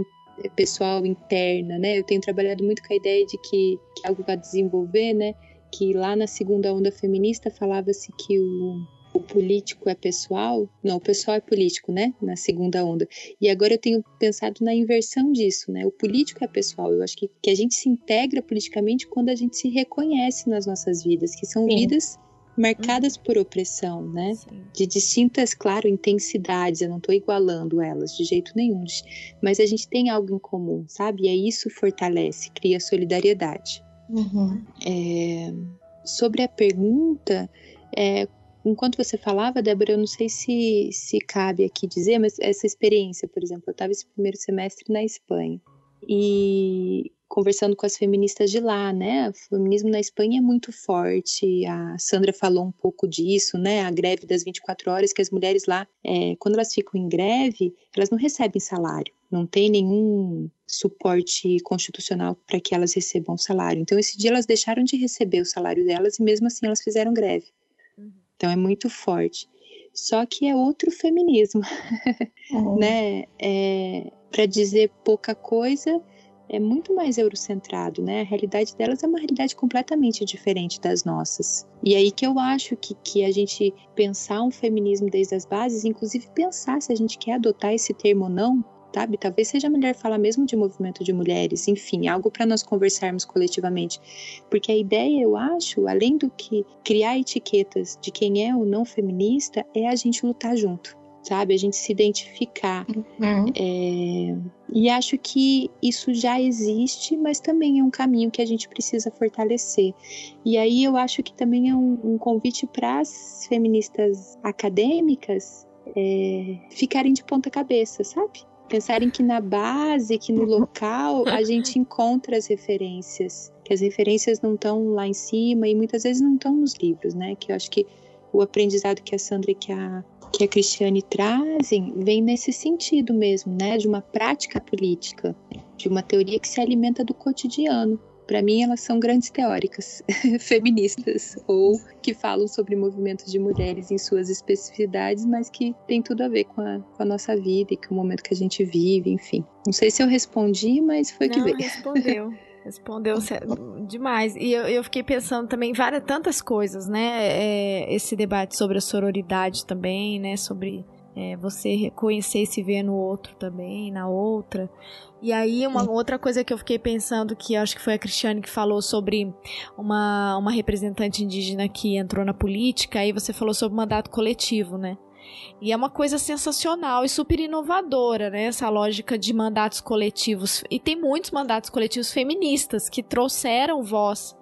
Pessoal interna, né? Eu tenho trabalhado muito com a ideia de que, que algo vai desenvolver, né? Que lá na segunda onda feminista falava-se que o, o político é pessoal, não, o pessoal é político, né? Na segunda onda. E agora eu tenho pensado na inversão disso, né? O político é pessoal. Eu acho que, que a gente se integra politicamente quando a gente se reconhece nas nossas vidas, que são Sim. vidas marcadas por opressão, né? Sim. De distintas, claro, intensidades. Eu não estou igualando elas de jeito nenhum, mas a gente tem algo em comum, sabe? E aí isso fortalece, cria solidariedade. Uhum. É, sobre a pergunta, é, enquanto você falava, Débora, eu não sei se, se cabe aqui dizer, mas essa experiência, por exemplo, eu estava esse primeiro semestre na Espanha. E conversando com as feministas de lá, né? O feminismo na Espanha é muito forte. A Sandra falou um pouco disso, né? A greve das 24 horas, que as mulheres lá, é, quando elas ficam em greve, elas não recebem salário. Não tem nenhum suporte constitucional para que elas recebam salário. Então, esse dia elas deixaram de receber o salário delas e mesmo assim elas fizeram greve. Uhum. Então, é muito forte. Só que é outro feminismo, uhum. né? É, para dizer pouca coisa, é muito mais eurocentrado, né? A realidade delas é uma realidade completamente diferente das nossas. E aí que eu acho que, que a gente pensar um feminismo desde as bases, inclusive pensar se a gente quer adotar esse termo ou não, sabe? Talvez seja melhor falar mesmo de movimento de mulheres, enfim, algo para nós conversarmos coletivamente. Porque a ideia, eu acho, além do que criar etiquetas de quem é ou não feminista, é a gente lutar junto sabe? A gente se identificar. Uhum. É, e acho que isso já existe, mas também é um caminho que a gente precisa fortalecer. E aí eu acho que também é um, um convite para as feministas acadêmicas é, ficarem de ponta cabeça, sabe? Pensarem que na base, que no local, a gente encontra as referências. Que as referências não estão lá em cima e muitas vezes não estão nos livros, né? Que eu acho que o aprendizado que a Sandra e que a que a Cristiane trazem vem nesse sentido mesmo, né? De uma prática política, de uma teoria que se alimenta do cotidiano. Para mim, elas são grandes teóricas feministas ou que falam sobre movimentos de mulheres em suas especificidades, mas que tem tudo a ver com a, com a nossa vida e com o momento que a gente vive, enfim. Não sei se eu respondi, mas foi Não, que veio. respondeu. respondeu demais. E eu, eu fiquei pensando também várias tantas coisas, né? É, esse debate sobre a sororidade também, né? Sobre é, você reconhecer e se ver no outro também, na outra. E aí, uma outra coisa que eu fiquei pensando, que acho que foi a Cristiane que falou sobre uma, uma representante indígena que entrou na política, aí você falou sobre mandato coletivo, né? E é uma coisa sensacional e super inovadora, né? Essa lógica de mandatos coletivos. E tem muitos mandatos coletivos feministas que trouxeram voz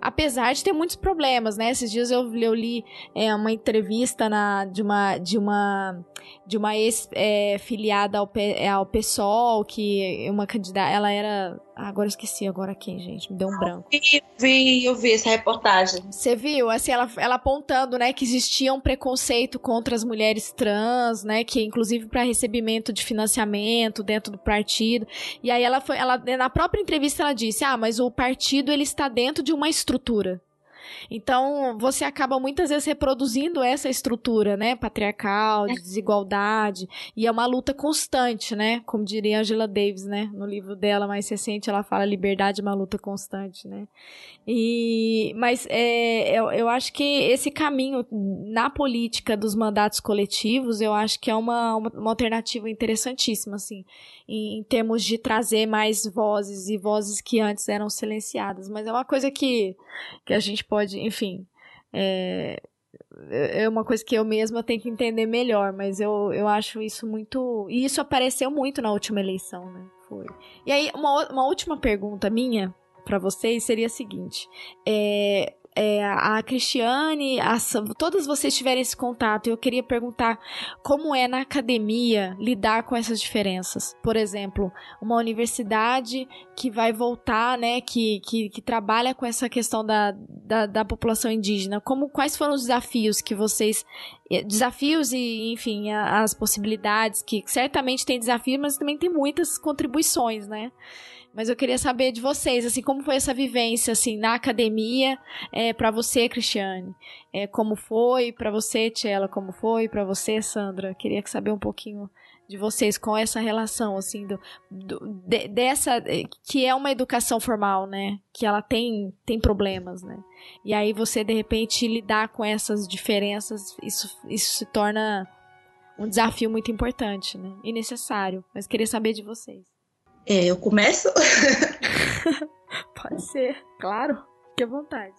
apesar de ter muitos problemas, né? Esses dias eu, eu li é, uma entrevista na, de uma de uma de uma ex é, filiada ao, ao PSOL que uma candidata, ela era agora eu esqueci agora quem, gente, me deu um branco. Vi, vi, eu vi essa reportagem. Você viu? Assim, ela, ela apontando, né, que existia um preconceito contra as mulheres trans, né, que inclusive para recebimento de financiamento dentro do partido. E aí ela foi, ela na própria entrevista ela disse: "Ah, mas o partido ele está dentro de uma estrutura. Então, você acaba muitas vezes reproduzindo essa estrutura, né, patriarcal, de desigualdade, e é uma luta constante, né, como diria Angela Davis, né, no livro dela mais recente, ela fala liberdade é uma luta constante, né. E, mas é, eu, eu acho que esse caminho na política dos mandatos coletivos, eu acho que é uma, uma, alternativa interessantíssima, assim, em, em termos de trazer mais vozes e vozes que antes eram silenciadas, mas é uma coisa que, que a gente pode, enfim. É, é uma coisa que eu mesma tenho que entender melhor, mas eu, eu acho isso muito. E isso apareceu muito na última eleição, né? Foi. E aí, uma, uma última pergunta minha para vocês seria a seguinte: é, é, a Cristiane, a, todas vocês tiverem esse contato, eu queria perguntar como é na academia lidar com essas diferenças. Por exemplo, uma universidade que vai voltar, né, que, que, que trabalha com essa questão da, da, da população indígena. Como, quais foram os desafios que vocês eh, desafios e, enfim, as possibilidades, que certamente tem desafios, mas também tem muitas contribuições, né? Mas eu queria saber de vocês, assim, como foi essa vivência, assim, na academia, é, para você, Cristiane? É, como foi para você, Tchela? Como foi para você, Sandra? Queria saber um pouquinho de vocês com essa relação, assim, do, do de, dessa, que é uma educação formal, né? Que ela tem, tem problemas, né? E aí você, de repente, lidar com essas diferenças, isso, isso se torna um desafio muito importante, né? E necessário. Mas queria saber de vocês. É, eu começo? Pode ser, claro. Fique à vontade.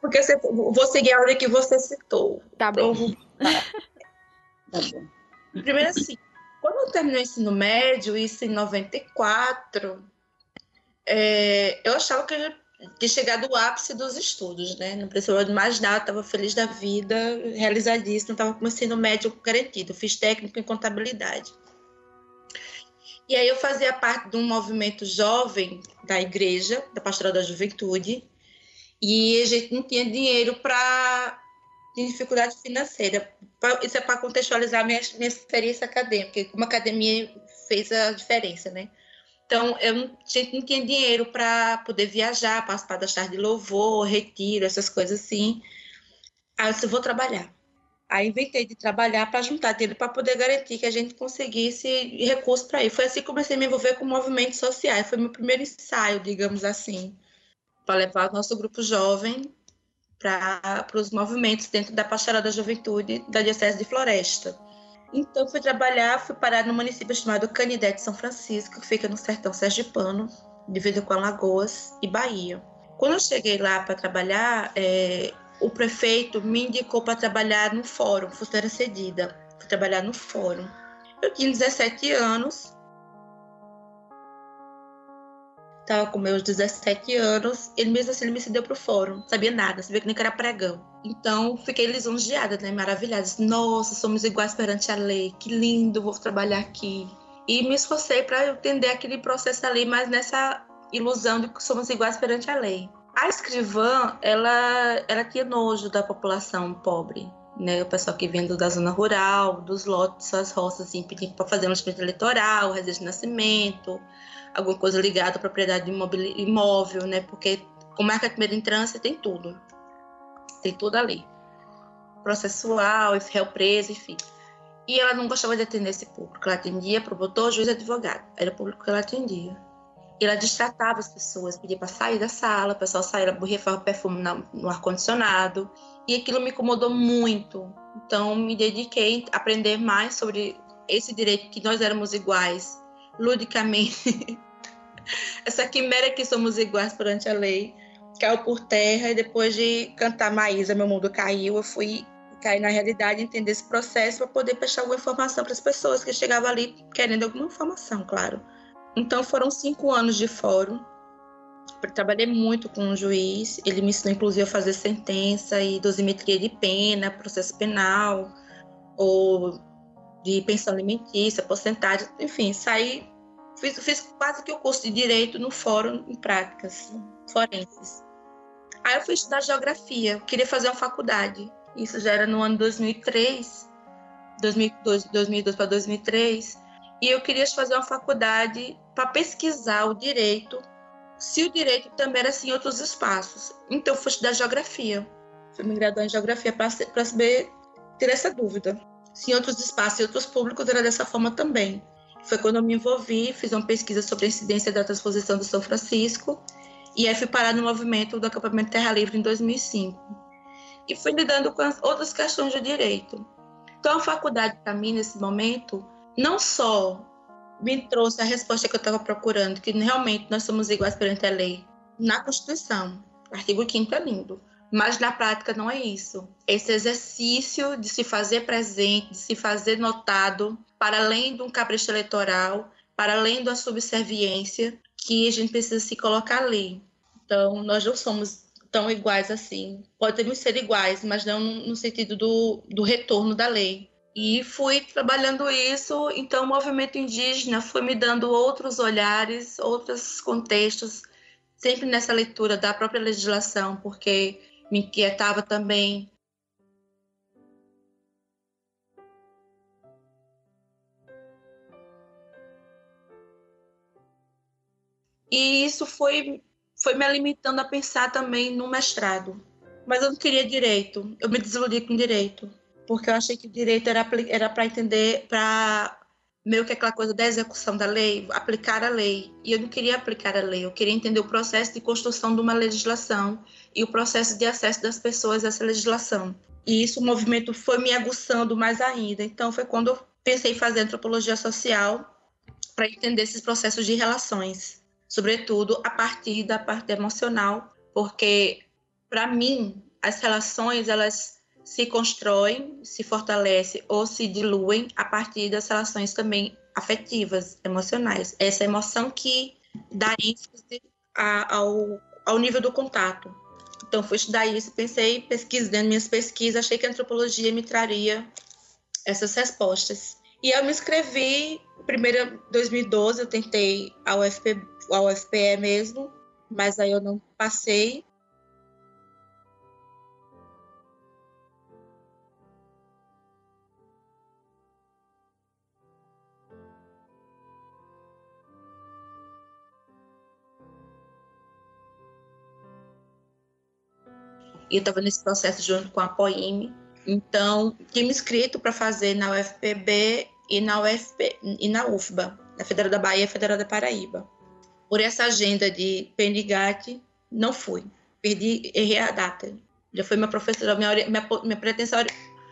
Porque você, vou seguir a ordem que você citou. Tá bom. Tá. tá bom. Primeiro assim, quando eu terminei o ensino médio, isso em 94, é, eu achava que eu tinha chegado ao ápice dos estudos, né? Não precisava de mais nada, estava feliz da vida, realizadíssimo, estava com o ensino médio garantido. Fiz técnico em contabilidade. E aí eu fazia parte de um movimento jovem da igreja, da Pastoral da Juventude, e a gente não tinha dinheiro para dificuldade financeira. Isso é para contextualizar minha, minha experiência acadêmica, como academia fez a diferença, né? Então, eu, a gente não tinha dinheiro para poder viajar, participar das tardes de louvor, retiro, essas coisas assim. Aí eu disse, vou trabalhar. Aí inventei de trabalhar para juntar dinheiro para poder garantir que a gente conseguisse recursos para ir. Foi assim que comecei a me envolver com movimentos sociais. Foi meu primeiro ensaio, digamos assim, para levar o nosso grupo jovem para os movimentos dentro da Pastoral da Juventude da Diocese de Floresta. Então fui trabalhar, fui parar no município chamado Canidé de São Francisco, que fica no sertão sergipano, dividido com Alagoas e Bahia. Quando eu cheguei lá para trabalhar, é, o prefeito me indicou para trabalhar no fórum, funcionária cedida. Fui trabalhar no fórum. Eu tinha 17 anos. Estava com meus 17 anos, ele mesmo assim ele me cedeu para o fórum. Sabia nada, sabia que nem que era pregão. Então, fiquei lisonjeada, né? Maravilhada. Nossa, somos iguais perante a lei. Que lindo, vou trabalhar aqui. E me esforcei para entender aquele processo ali, mas nessa ilusão de que somos iguais perante a lei. A escrivã, ela, ela tinha nojo da população pobre, né? O pessoal que vem da zona rural, dos lotes, das roças, assim, pedindo para fazer um registro eleitoral, registro de nascimento, alguma coisa ligada à propriedade imóvel, né? Porque com marca de primeira entrância tem tudo. Tem tudo ali. Processual, réu preso, enfim. E ela não gostava de atender esse público. Ela atendia promotor, juiz e advogado. Era o público que ela atendia. Ela destratava as pessoas, pedia para sair da sala, o pessoal saía, borrifava perfume no ar-condicionado. E aquilo me incomodou muito. Então, me dediquei a aprender mais sobre esse direito que nós éramos iguais, ludicamente. Essa quimera que somos iguais perante a lei caiu por terra e depois de cantar Maísa, meu mundo caiu, eu fui cair na realidade, entender esse processo para poder prestar alguma informação para as pessoas que chegavam ali querendo alguma informação, claro. Então foram cinco anos de fórum. Trabalhei muito com o juiz. Ele me ensinou, inclusive, a fazer sentença e dosimetria de pena, processo penal, ou de pensão alimentícia, porcentagem, enfim, saí. Fiz, fiz quase que o curso de direito no fórum em práticas forenses. Aí eu fui estudar geografia, eu queria fazer uma faculdade. Isso já era no ano 2003, 2002, 2002 para 2003. E eu queria fazer uma faculdade para pesquisar o direito, se o direito também era assim em outros espaços. Então, eu fui estudar geografia. Fui me graduar em geografia para saber ter essa dúvida. Se em outros espaços e outros públicos era dessa forma também. Foi quando eu me envolvi, fiz uma pesquisa sobre a incidência da transposição do São Francisco, e aí fui parar no movimento do acampamento Terra Livre em 2005. E fui lidando com as outras questões de direito. Então, a faculdade, para mim, nesse momento, não só me trouxe a resposta que eu estava procurando, que realmente nós somos iguais perante a lei, na Constituição, artigo 5 é lindo, mas na prática não é isso. Esse exercício de se fazer presente, de se fazer notado, para além de um capricho eleitoral, para além da subserviência, que a gente precisa se colocar ali. Então, nós não somos tão iguais assim. Podemos ser iguais, mas não no sentido do, do retorno da lei. E fui trabalhando isso, então o movimento indígena foi me dando outros olhares, outros contextos, sempre nessa leitura da própria legislação, porque me inquietava também E isso foi, foi me alimentando a pensar também no mestrado. Mas eu não queria direito, eu me desiludi com direito porque eu achei que direito era para entender, para meio que aquela coisa da execução da lei, aplicar a lei. E eu não queria aplicar a lei, eu queria entender o processo de construção de uma legislação e o processo de acesso das pessoas a essa legislação. E isso o movimento foi me aguçando mais ainda. Então foi quando eu pensei em fazer antropologia social para entender esses processos de relações, sobretudo a partir da parte emocional, porque para mim as relações elas se constroem, se fortalecem ou se diluem a partir das relações também afetivas, emocionais. Essa emoção que dá ênfase ao, ao nível do contato. Então, fui estudar isso, pensei, pesquisando minhas pesquisas, achei que a antropologia me traria essas respostas. E eu me inscrevi, primeiro, em 2012, eu tentei a, UFP, a UFPE mesmo, mas aí eu não passei. E eu estava nesse processo junto com a POIME. Então, tinha me inscrito para fazer na UFPB e na, UFP, e na UFBA, na Federal da Bahia e Federal da Paraíba. Por essa agenda de Pendigate, não fui. Perdi, errei a data. Já foi minha professora, minha, minha, minha pretensão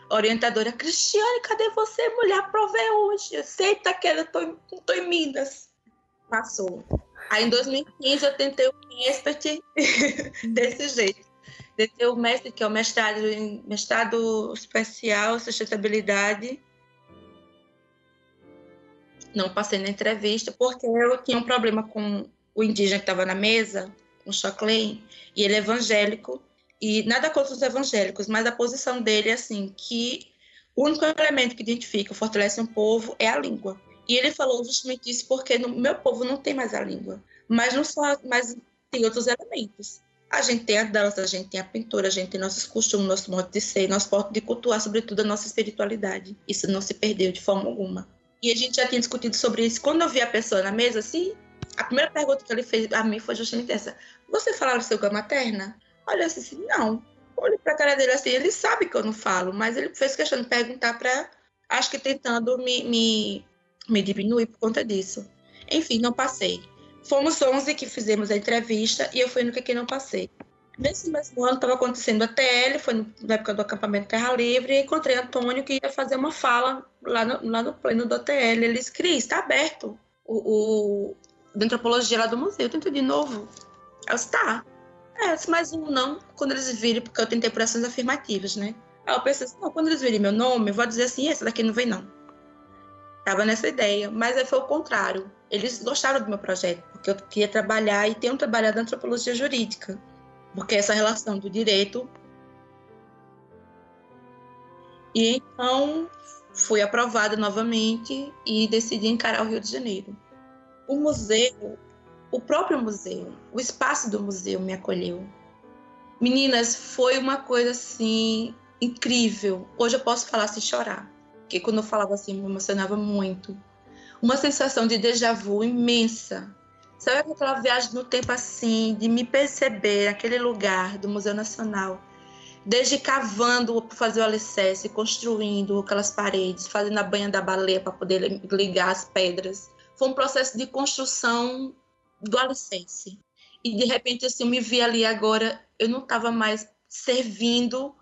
orientadora. Cristiane, cadê você, mulher? Provei hoje. Aceita que eu tô, tô em Minas. Passou. Aí, em 2015, eu tentei o expert desse jeito de ter o mestre, que é o mestrado, em, mestrado especial sustentabilidade. Não passei na entrevista, porque eu tinha um problema com o indígena que estava na mesa, o Choclen, e ele é evangélico, e nada contra os evangélicos, mas a posição dele é assim, que o único elemento que identifica, fortalece um povo é a língua. E ele falou justamente isso porque no meu povo não tem mais a língua, mas não só, mas tem outros elementos. A gente tem a dança, a gente tem a pintura, a gente tem nossos costumes, nosso modo de ser, nosso modo de cultuar, sobretudo a nossa espiritualidade. Isso não se perdeu de forma alguma. E a gente já tinha discutido sobre isso. Quando eu vi a pessoa na mesa, assim, a primeira pergunta que ele fez a mim foi justamente essa: Você fala língua materna? Olha assim, não. Olhei pra cara dele assim, ele sabe que eu não falo, mas ele fez questão de perguntar para, acho que tentando me, me, me diminuir por conta disso. Enfim, não passei. Fomos 11 que fizemos a entrevista e eu fui única que não passei. Nesse mesmo ano estava acontecendo a TL, foi na época do acampamento Terra Livre, e encontrei Antônio que ia fazer uma fala lá no, lá no pleno do TL. Ele disse, Cris, está aberto o, o de antropologia lá do museu, tenta de novo. Eu disse, tá. É, eu disse, mais um não, quando eles virem, porque eu tentei por ações afirmativas, né? Aí eu pensei assim, não, quando eles virem meu nome, eu vou dizer assim, essa daqui não vem não. Tava nessa ideia, mas aí foi o contrário. Eles gostaram do meu projeto, porque eu queria trabalhar e tenho trabalhado na antropologia jurídica porque essa relação do direito. E então fui aprovada novamente e decidi encarar o Rio de Janeiro. O museu, o próprio museu, o espaço do museu me acolheu. Meninas, foi uma coisa assim incrível. Hoje eu posso falar sem chorar, porque quando eu falava assim me emocionava muito. Uma sensação de déjà vu imensa Sabe aquela viagem no tempo assim, de me perceber naquele lugar do Museu Nacional, desde cavando para fazer o alicerce, construindo aquelas paredes, fazendo a banha da baleia para poder ligar as pedras. Foi um processo de construção do alicerce. E de repente assim, eu me vi ali agora, eu não estava mais servindo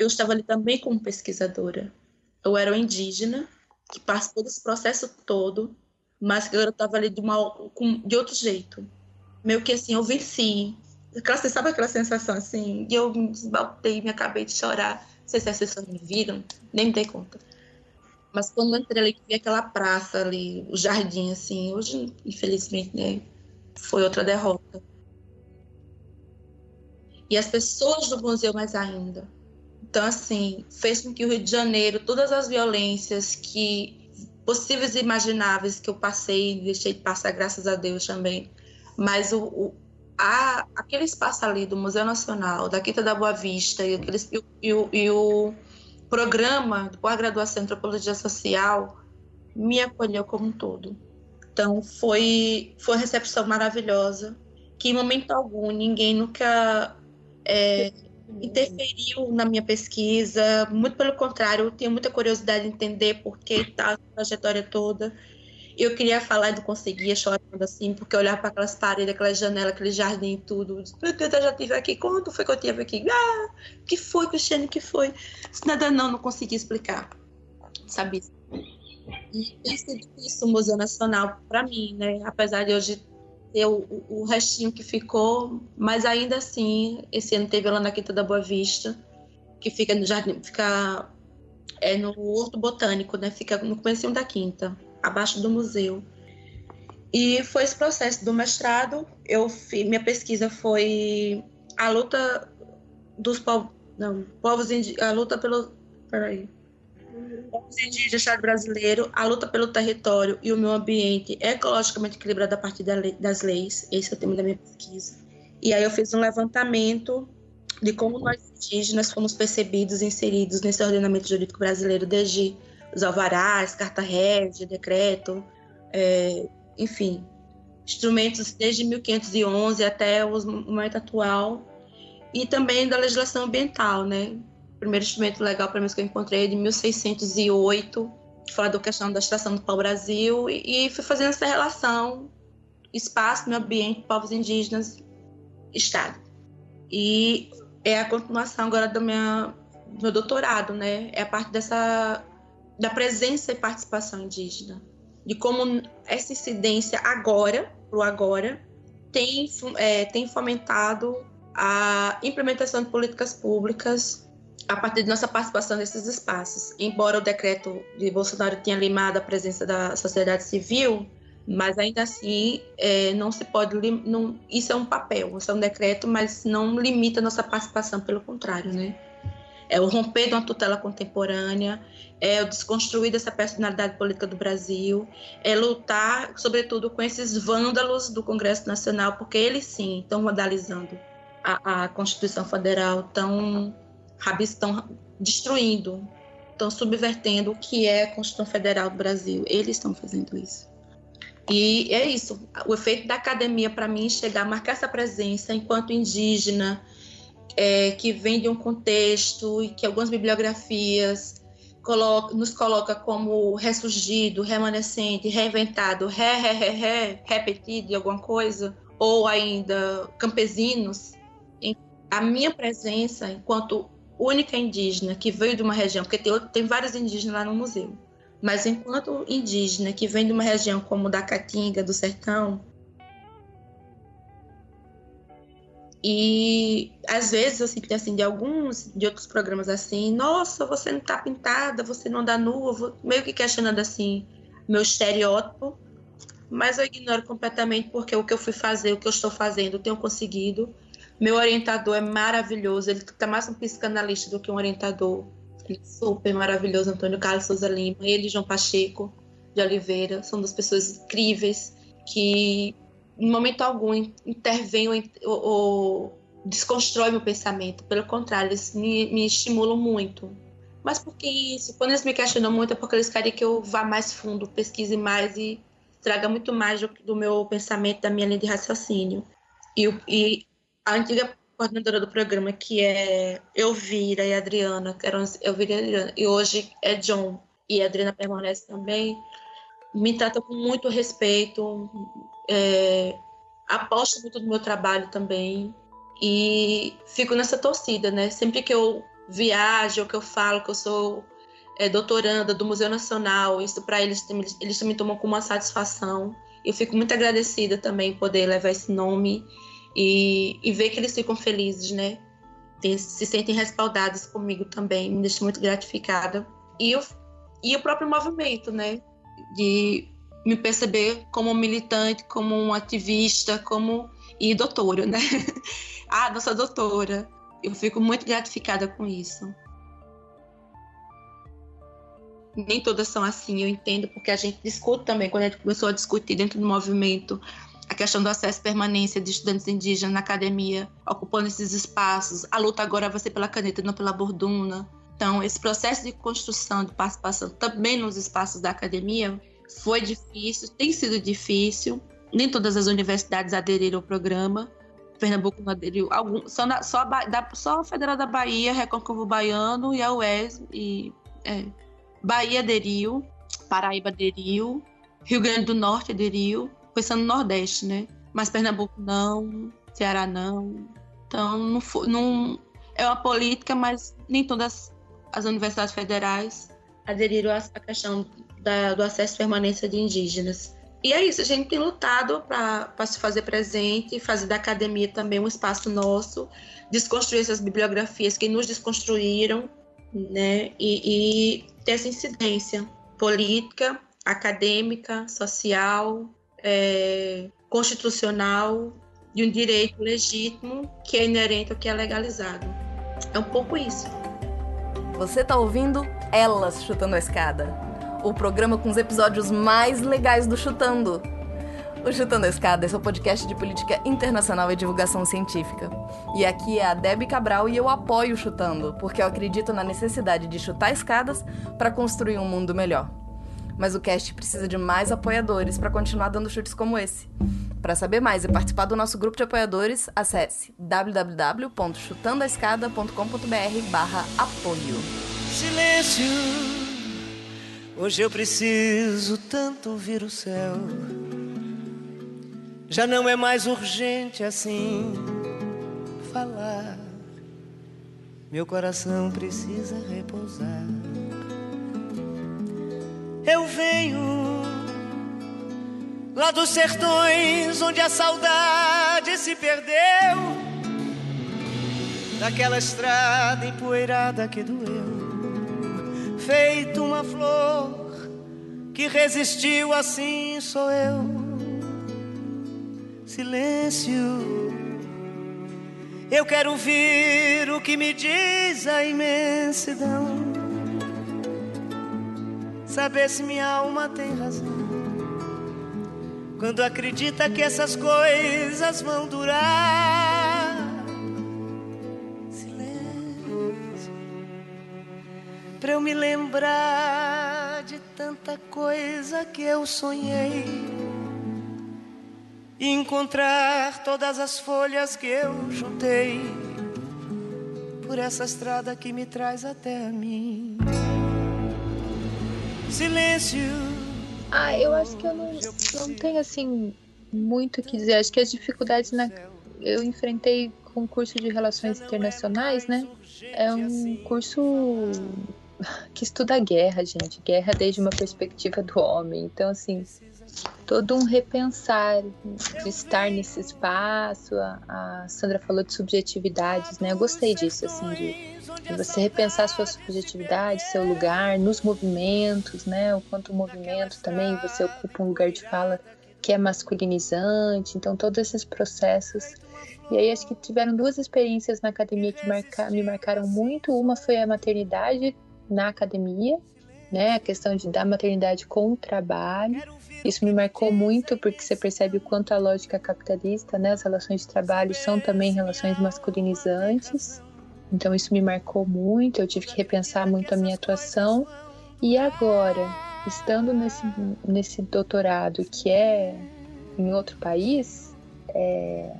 eu estava ali também como pesquisadora. Eu era indígena que participou desse processo todo, mas que agora estava ali de, uma, de outro jeito. Meio que assim, eu venci. Você sabe aquela sensação assim? E eu me desbaltei, me acabei de chorar. Não sei se pessoas me viram, nem me dei conta. Mas quando eu entrei ali, vi aquela praça ali, o jardim, assim, hoje, infelizmente, né, foi outra derrota. E as pessoas do museu mais ainda. Então, assim, fez com que o Rio de Janeiro, todas as violências que possíveis e imagináveis que eu passei, deixei de passar, graças a Deus também, mas o, o a, aquele espaço ali do Museu Nacional, da Quinta da Boa Vista e, aqueles, e, e, o, e o programa de pós-graduação em Antropologia Social me acolheu como um todo. Então, foi, foi uma recepção maravilhosa, que em momento algum ninguém nunca... É, interferiu na minha pesquisa, muito pelo contrário, eu tenho muita curiosidade de entender por que tá a trajetória toda. Eu queria falar e não conseguia, chorando assim, porque eu olhava para aquelas paredes, aquelas janelas, aquele jardim e tudo. Meu Deus, eu já estive aqui. Quando foi que eu estive aqui? Ah, que foi, Cristiane, que foi? Nada não, não consegui explicar. Sabe? E isso é difícil o Museu Nacional para mim, né? Apesar de hoje ter o, o, restinho que ficou, mas ainda assim, esse ano teve lá na Quinta da Boa Vista, que fica no jardim, fica é no Horto Botânico, né? Fica no começo da Quinta, abaixo do museu. E foi esse processo do mestrado. Eu fiz, minha pesquisa foi a luta dos povos, não, povos a luta pelo, peraí, povos indígenas do Estado brasileiro, a luta pelo território e o meio ambiente ecologicamente equilibrado a partir das leis. Esse é o tema da minha pesquisa. E aí eu fiz um levantamento de como nós indígenas fomos percebidos e inseridos nesse ordenamento jurídico brasileiro desde os alvarás, carta régia, decreto, é, enfim, instrumentos desde 1511 até o momento atual e também da legislação ambiental, né? Primeiro instrumento legal para mim que eu encontrei é de 1608, que fala da questão da extração do pau-brasil, e, e fui fazendo essa relação espaço, meio ambiente, povos indígenas, Estado. E é a continuação agora do, minha, do meu doutorado, né? É a parte dessa da presença e participação indígena, de como essa incidência agora, pro agora, tem, é, tem fomentado a implementação de políticas públicas a partir de nossa participação nesses espaços. Embora o decreto de Bolsonaro tenha limado a presença da sociedade civil, mas ainda assim é, não se pode não, isso é um papel, isso é um decreto, mas não limita a nossa participação, pelo contrário, né? É o romper de uma tutela contemporânea, é o desconstruir dessa personalidade política do Brasil, é lutar, sobretudo, com esses vândalos do Congresso Nacional, porque eles sim estão vandalizando a, a Constituição Federal, estão rabis estão destruindo, estão subvertendo o que é a Constituição Federal do Brasil. Eles estão fazendo isso. E é isso. O efeito da academia, para mim, chegar a marcar essa presença enquanto indígena, é, que vem de um contexto e que algumas bibliografias coloca, nos coloca como ressurgido, remanescente, reinventado, ré, ré, ré, ré, repetido de alguma coisa, ou ainda campesinos, a minha presença enquanto única indígena que veio de uma região, porque tem, tem vários indígenas lá no museu, mas enquanto indígena que vem de uma região como da Caatinga, do Sertão, E às vezes sinto assim de alguns de outros programas assim, nossa, você não tá pintada, você não dá nua, meio que questionando assim meu estereótipo, mas eu ignoro completamente porque o que eu fui fazer, o que eu estou fazendo, eu tenho conseguido. Meu orientador é maravilhoso, ele tá mais um psicanalista do que um orientador. Ele é super maravilhoso, Antônio Carlos Souza Lima, ele João Pacheco de Oliveira, são duas pessoas incríveis que em momento algum intervém ou, ou, desconstrói meu pensamento. Pelo contrário, eles me, me estimulam muito. Mas por que isso? Quando eles me questionam muito é porque eles querem que eu vá mais fundo, pesquise mais e traga muito mais do, do meu pensamento, da minha linha de raciocínio. E, e a antiga coordenadora do programa, que é Elvira e Adriana, que eram Elvira e Adriana, e hoje é John, e a Adriana permanece também, me trata com muito respeito, é, aposto muito no meu trabalho também e fico nessa torcida, né? Sempre que eu viajo, que eu falo que eu sou é, doutoranda do Museu Nacional, isso para eles eles também tomam como uma satisfação. Eu fico muito agradecida também poder levar esse nome e, e ver que eles ficam felizes, né? Se sentem respaldados comigo também, me deixa muito gratificada. E, eu, e o próprio movimento, né? De me perceber como militante, como um ativista, como e doutora, né? ah, nossa doutora. Eu fico muito gratificada com isso. Nem todas são assim, eu entendo, porque a gente discute também, quando a gente começou a discutir dentro do movimento a questão do acesso e permanência de estudantes indígenas na academia, ocupando esses espaços. A luta agora vai ser pela caneta, não pela borduna. Então, esse processo de construção, de participação também nos espaços da academia foi difícil, tem sido difícil. Nem todas as universidades aderiram ao programa. Pernambuco não aderiu. Algum, só, na, só, a, da, só a Federal da Bahia, Recôncavo Baiano e a UES. E, é, Bahia aderiu, Paraíba aderiu, Rio Grande do Norte aderiu, pensando no Nordeste, né? Mas Pernambuco não, Ceará não. Então, não, não é uma política, mas nem todas as universidades federais aderiram à questão da, do acesso e permanência de indígenas. E é isso, a gente tem lutado para se fazer presente, fazer da academia também um espaço nosso, desconstruir essas bibliografias que nos desconstruíram, né? E, e ter essa incidência política, acadêmica, social, é, constitucional de um direito legítimo que é inerente ao que é legalizado. É um pouco isso. Você está ouvindo Elas Chutando a Escada o programa com os episódios mais legais do Chutando. O Chutando a Escada é seu podcast de política internacional e divulgação científica. E aqui é a Debbie Cabral e eu apoio o Chutando, porque eu acredito na necessidade de chutar escadas para construir um mundo melhor. Mas o cast precisa de mais apoiadores para continuar dando chutes como esse. Para saber mais e participar do nosso grupo de apoiadores, acesse www.chutandoaescada.com.br/apoio. Silêncio Hoje eu preciso tanto ouvir o céu. Já não é mais urgente assim falar. Meu coração precisa repousar. Eu venho lá dos sertões onde a saudade se perdeu. Daquela estrada empoeirada que doeu feito uma flor que resistiu, assim sou eu. Silêncio, eu quero ouvir o que me diz a imensidão. Saber se minha alma tem razão. Quando acredita que essas coisas vão durar. para eu me lembrar de tanta coisa que eu sonhei e encontrar todas as folhas que eu juntei por essa estrada que me traz até a mim. Silêncio. Ah, eu acho que eu não, não tenho assim muito o que dizer. Acho que as dificuldades na eu enfrentei com o curso de relações internacionais, né? É um curso que estuda guerra, gente. Guerra desde uma perspectiva do homem. Então, assim, todo um repensar de estar nesse espaço. A, a Sandra falou de subjetividades, né? Eu gostei disso, assim, de, de, você repensar sua subjetividade, seu lugar nos movimentos, né? O quanto o movimento também você ocupa um lugar de fala que é masculinizante. Então, todos esses processos. E aí, acho que tiveram duas experiências na academia que marca, me marcaram muito. Uma foi a maternidade na academia, né? A questão de dar maternidade com o trabalho. Isso me marcou muito porque você percebe o quanto a lógica capitalista, né, as relações de trabalho são também relações masculinizantes. Então isso me marcou muito, eu tive que repensar muito a minha atuação. E agora, estando nesse, nesse doutorado que é em outro país, é,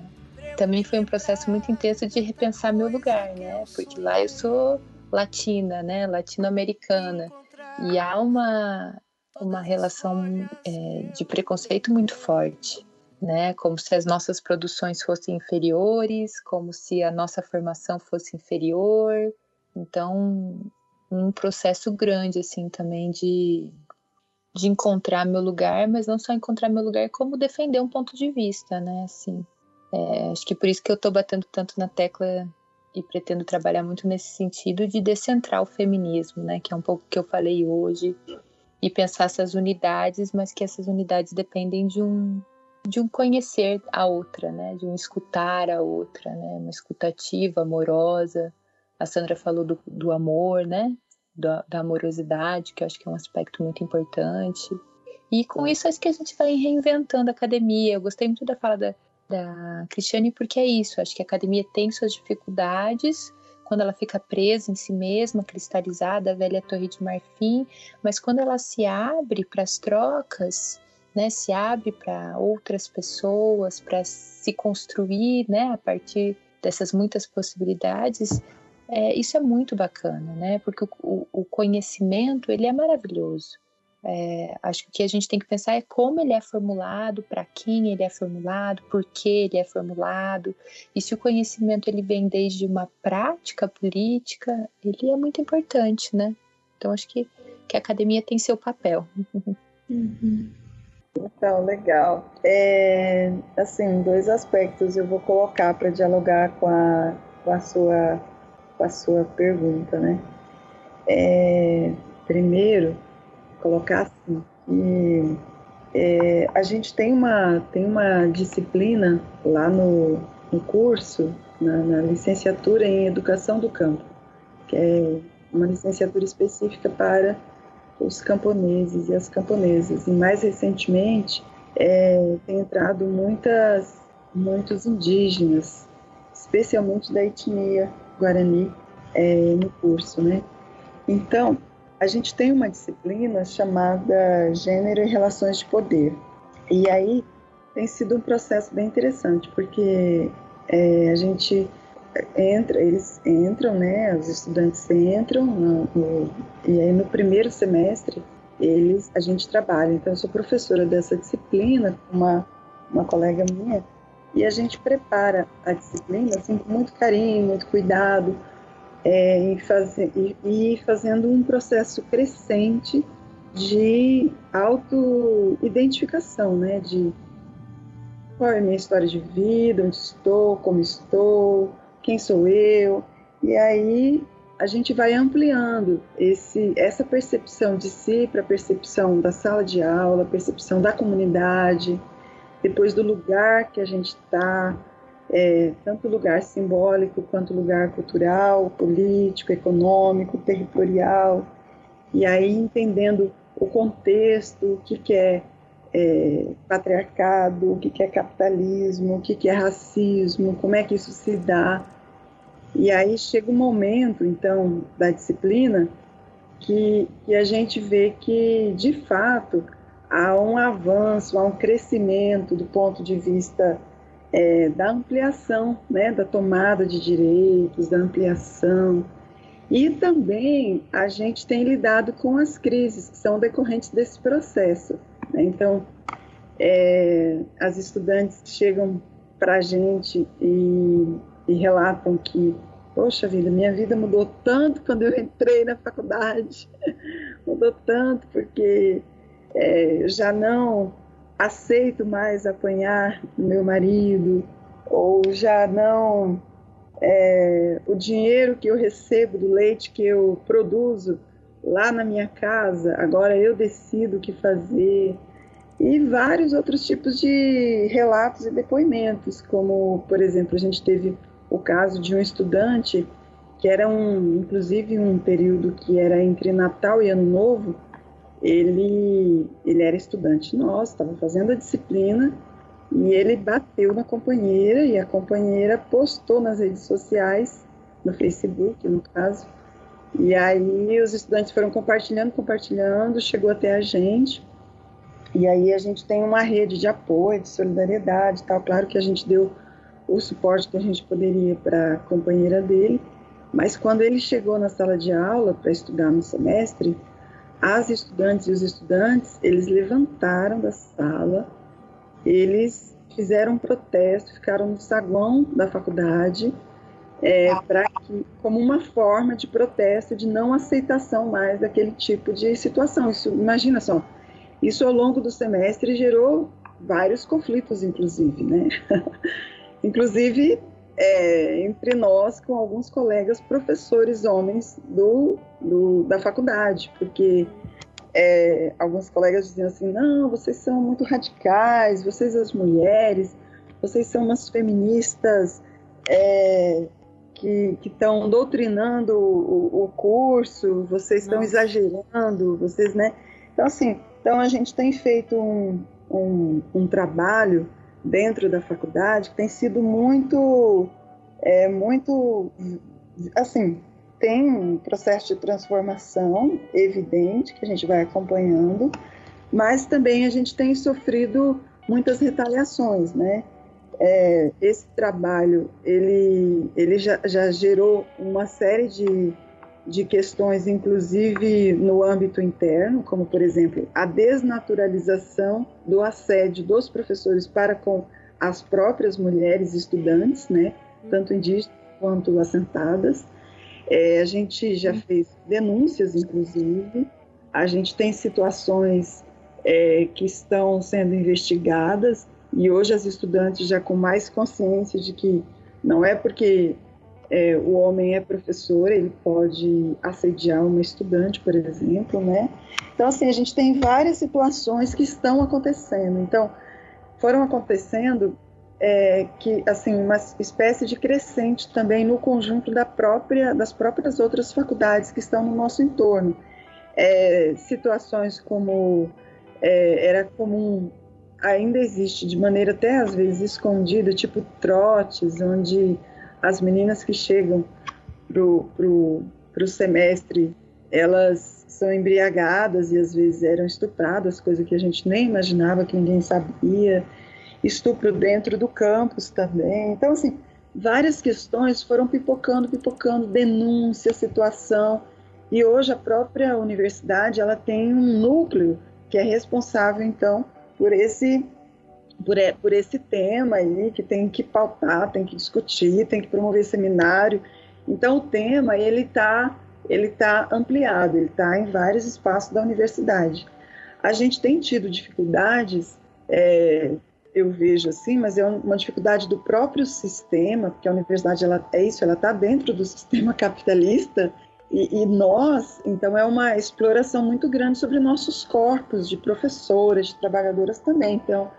também foi um processo muito intenso de repensar meu lugar, né? Porque lá eu sou latina, né? Latino-americana. E há uma uma relação é, de preconceito muito forte, né? Como se as nossas produções fossem inferiores, como se a nossa formação fosse inferior. Então, um processo grande assim também de de encontrar meu lugar, mas não só encontrar meu lugar, como defender um ponto de vista, né? Assim, é, acho que por isso que eu estou batendo tanto na tecla e pretendo trabalhar muito nesse sentido de descentrar o feminismo, né? Que é um pouco que eu falei hoje e pensar essas unidades, mas que essas unidades dependem de um de um conhecer a outra, né? De um escutar a outra, né? Uma escutativa, amorosa. A Sandra falou do, do amor, né? Da, da amorosidade, que eu acho que é um aspecto muito importante. E com isso acho que a gente vai reinventando a academia. Eu gostei muito da fala da, da Cristiane porque é isso. Acho que a academia tem suas dificuldades, quando ela fica presa em si mesma, cristalizada, a velha torre de marfim, mas quando ela se abre para as trocas, né, se abre para outras pessoas, para se construir, né, a partir dessas muitas possibilidades, é, isso é muito bacana, né, porque o, o conhecimento ele é maravilhoso. É, acho que o que a gente tem que pensar é como ele é formulado, para quem ele é formulado, por que ele é formulado, e se o conhecimento ele vem desde uma prática política, ele é muito importante, né? Então acho que, que a academia tem seu papel. Uhum. Então, legal. É, assim, dois aspectos eu vou colocar para dialogar com a, com a sua com a sua pergunta, né? É, primeiro, colocar assim, que é, a gente tem uma, tem uma disciplina lá no, no curso, na, na licenciatura em Educação do Campo, que é uma licenciatura específica para os camponeses e as camponesas. E mais recentemente é, tem entrado muitas, muitos indígenas, especialmente da etnia Guarani, é, no curso, né? Então, a gente tem uma disciplina chamada Gênero e Relações de Poder. E aí tem sido um processo bem interessante, porque é, a gente entra, eles entram, né, os estudantes entram, no, no, e aí no primeiro semestre eles, a gente trabalha. Então, eu sou professora dessa disciplina, uma, uma colega minha, e a gente prepara a disciplina assim, com muito carinho, muito cuidado, é, e, e, e fazendo um processo crescente de auto-identificação, né? De qual é a minha história de vida, onde estou, como estou, quem sou eu. E aí a gente vai ampliando esse, essa percepção de si para a percepção da sala de aula, percepção da comunidade, depois do lugar que a gente está, é, tanto lugar simbólico quanto lugar cultural, político, econômico, territorial, e aí entendendo o contexto, o que, que é, é patriarcado, o que, que é capitalismo, o que, que é racismo, como é que isso se dá. E aí chega um momento, então, da disciplina que, que a gente vê que, de fato, há um avanço, há um crescimento do ponto de vista é, da ampliação, né, da tomada de direitos, da ampliação. E também a gente tem lidado com as crises que são decorrentes desse processo. Né? Então, é, as estudantes chegam para a gente e, e relatam que, poxa vida, minha vida mudou tanto quando eu entrei na faculdade, mudou tanto porque é, já não aceito mais apanhar meu marido, ou já não. É, o dinheiro que eu recebo do leite que eu produzo lá na minha casa, agora eu decido o que fazer. E vários outros tipos de relatos e depoimentos, como, por exemplo, a gente teve o caso de um estudante que era um, inclusive, um período que era entre Natal e Ano Novo, ele, ele era estudante nosso, estava fazendo a disciplina e ele bateu na companheira e a companheira postou nas redes sociais, no Facebook, no caso. E aí os estudantes foram compartilhando, compartilhando, chegou até a gente. E aí a gente tem uma rede de apoio, de solidariedade, tal. Claro que a gente deu o suporte que a gente poderia para a companheira dele, mas quando ele chegou na sala de aula para estudar no semestre, as estudantes e os estudantes, eles levantaram da sala, eles fizeram um protesto, ficaram no saguão da faculdade, é, para que, como uma forma de protesto, de não aceitação mais daquele tipo de situação. Isso, imagina só, isso ao longo do semestre gerou vários conflitos, inclusive, né? inclusive é, entre nós com alguns colegas professores homens do, do da faculdade, porque é, alguns colegas diziam assim: não, vocês são muito radicais, vocês as mulheres, vocês são umas feministas é, que estão doutrinando o, o, curso, vocês estão exagerando, vocês, né? Então, assim, então a gente tem feito um, um, um trabalho dentro da faculdade que tem sido muito, é, muito, assim, tem um processo de transformação evidente que a gente vai acompanhando, mas também a gente tem sofrido muitas retaliações, né? É, esse trabalho ele, ele já, já gerou uma série de, de questões, inclusive no âmbito interno, como por exemplo a desnaturalização do assédio dos professores para com as próprias mulheres estudantes, né, tanto indígenas quanto assentadas. É, a gente já fez denúncias, inclusive, a gente tem situações é, que estão sendo investigadas e hoje as estudantes já com mais consciência de que não é porque é, o homem é professor, ele pode assediar uma estudante, por exemplo, né? Então, assim, a gente tem várias situações que estão acontecendo. Então, foram acontecendo é, que, assim, uma espécie de crescente também no conjunto da própria, das próprias outras faculdades que estão no nosso entorno. É, situações como é, era comum ainda existe de maneira até às vezes escondida, tipo trotes, onde as meninas que chegam pro, pro, pro semestre, elas são embriagadas e às vezes eram estupradas, coisa que a gente nem imaginava, que ninguém sabia. Estupro dentro do campus também. Então, assim, várias questões foram pipocando, pipocando, denúncia, situação. E hoje a própria universidade, ela tem um núcleo que é responsável, então, por esse por, por esse tema aí que tem que pautar, tem que discutir, tem que promover seminário. Então o tema ele está ele tá ampliado, ele está em vários espaços da universidade. A gente tem tido dificuldades, é, eu vejo assim, mas é uma dificuldade do próprio sistema, porque a universidade ela, é isso, ela está dentro do sistema capitalista e, e, nós, então, é uma exploração muito grande sobre nossos corpos de professoras, de trabalhadoras também. Então,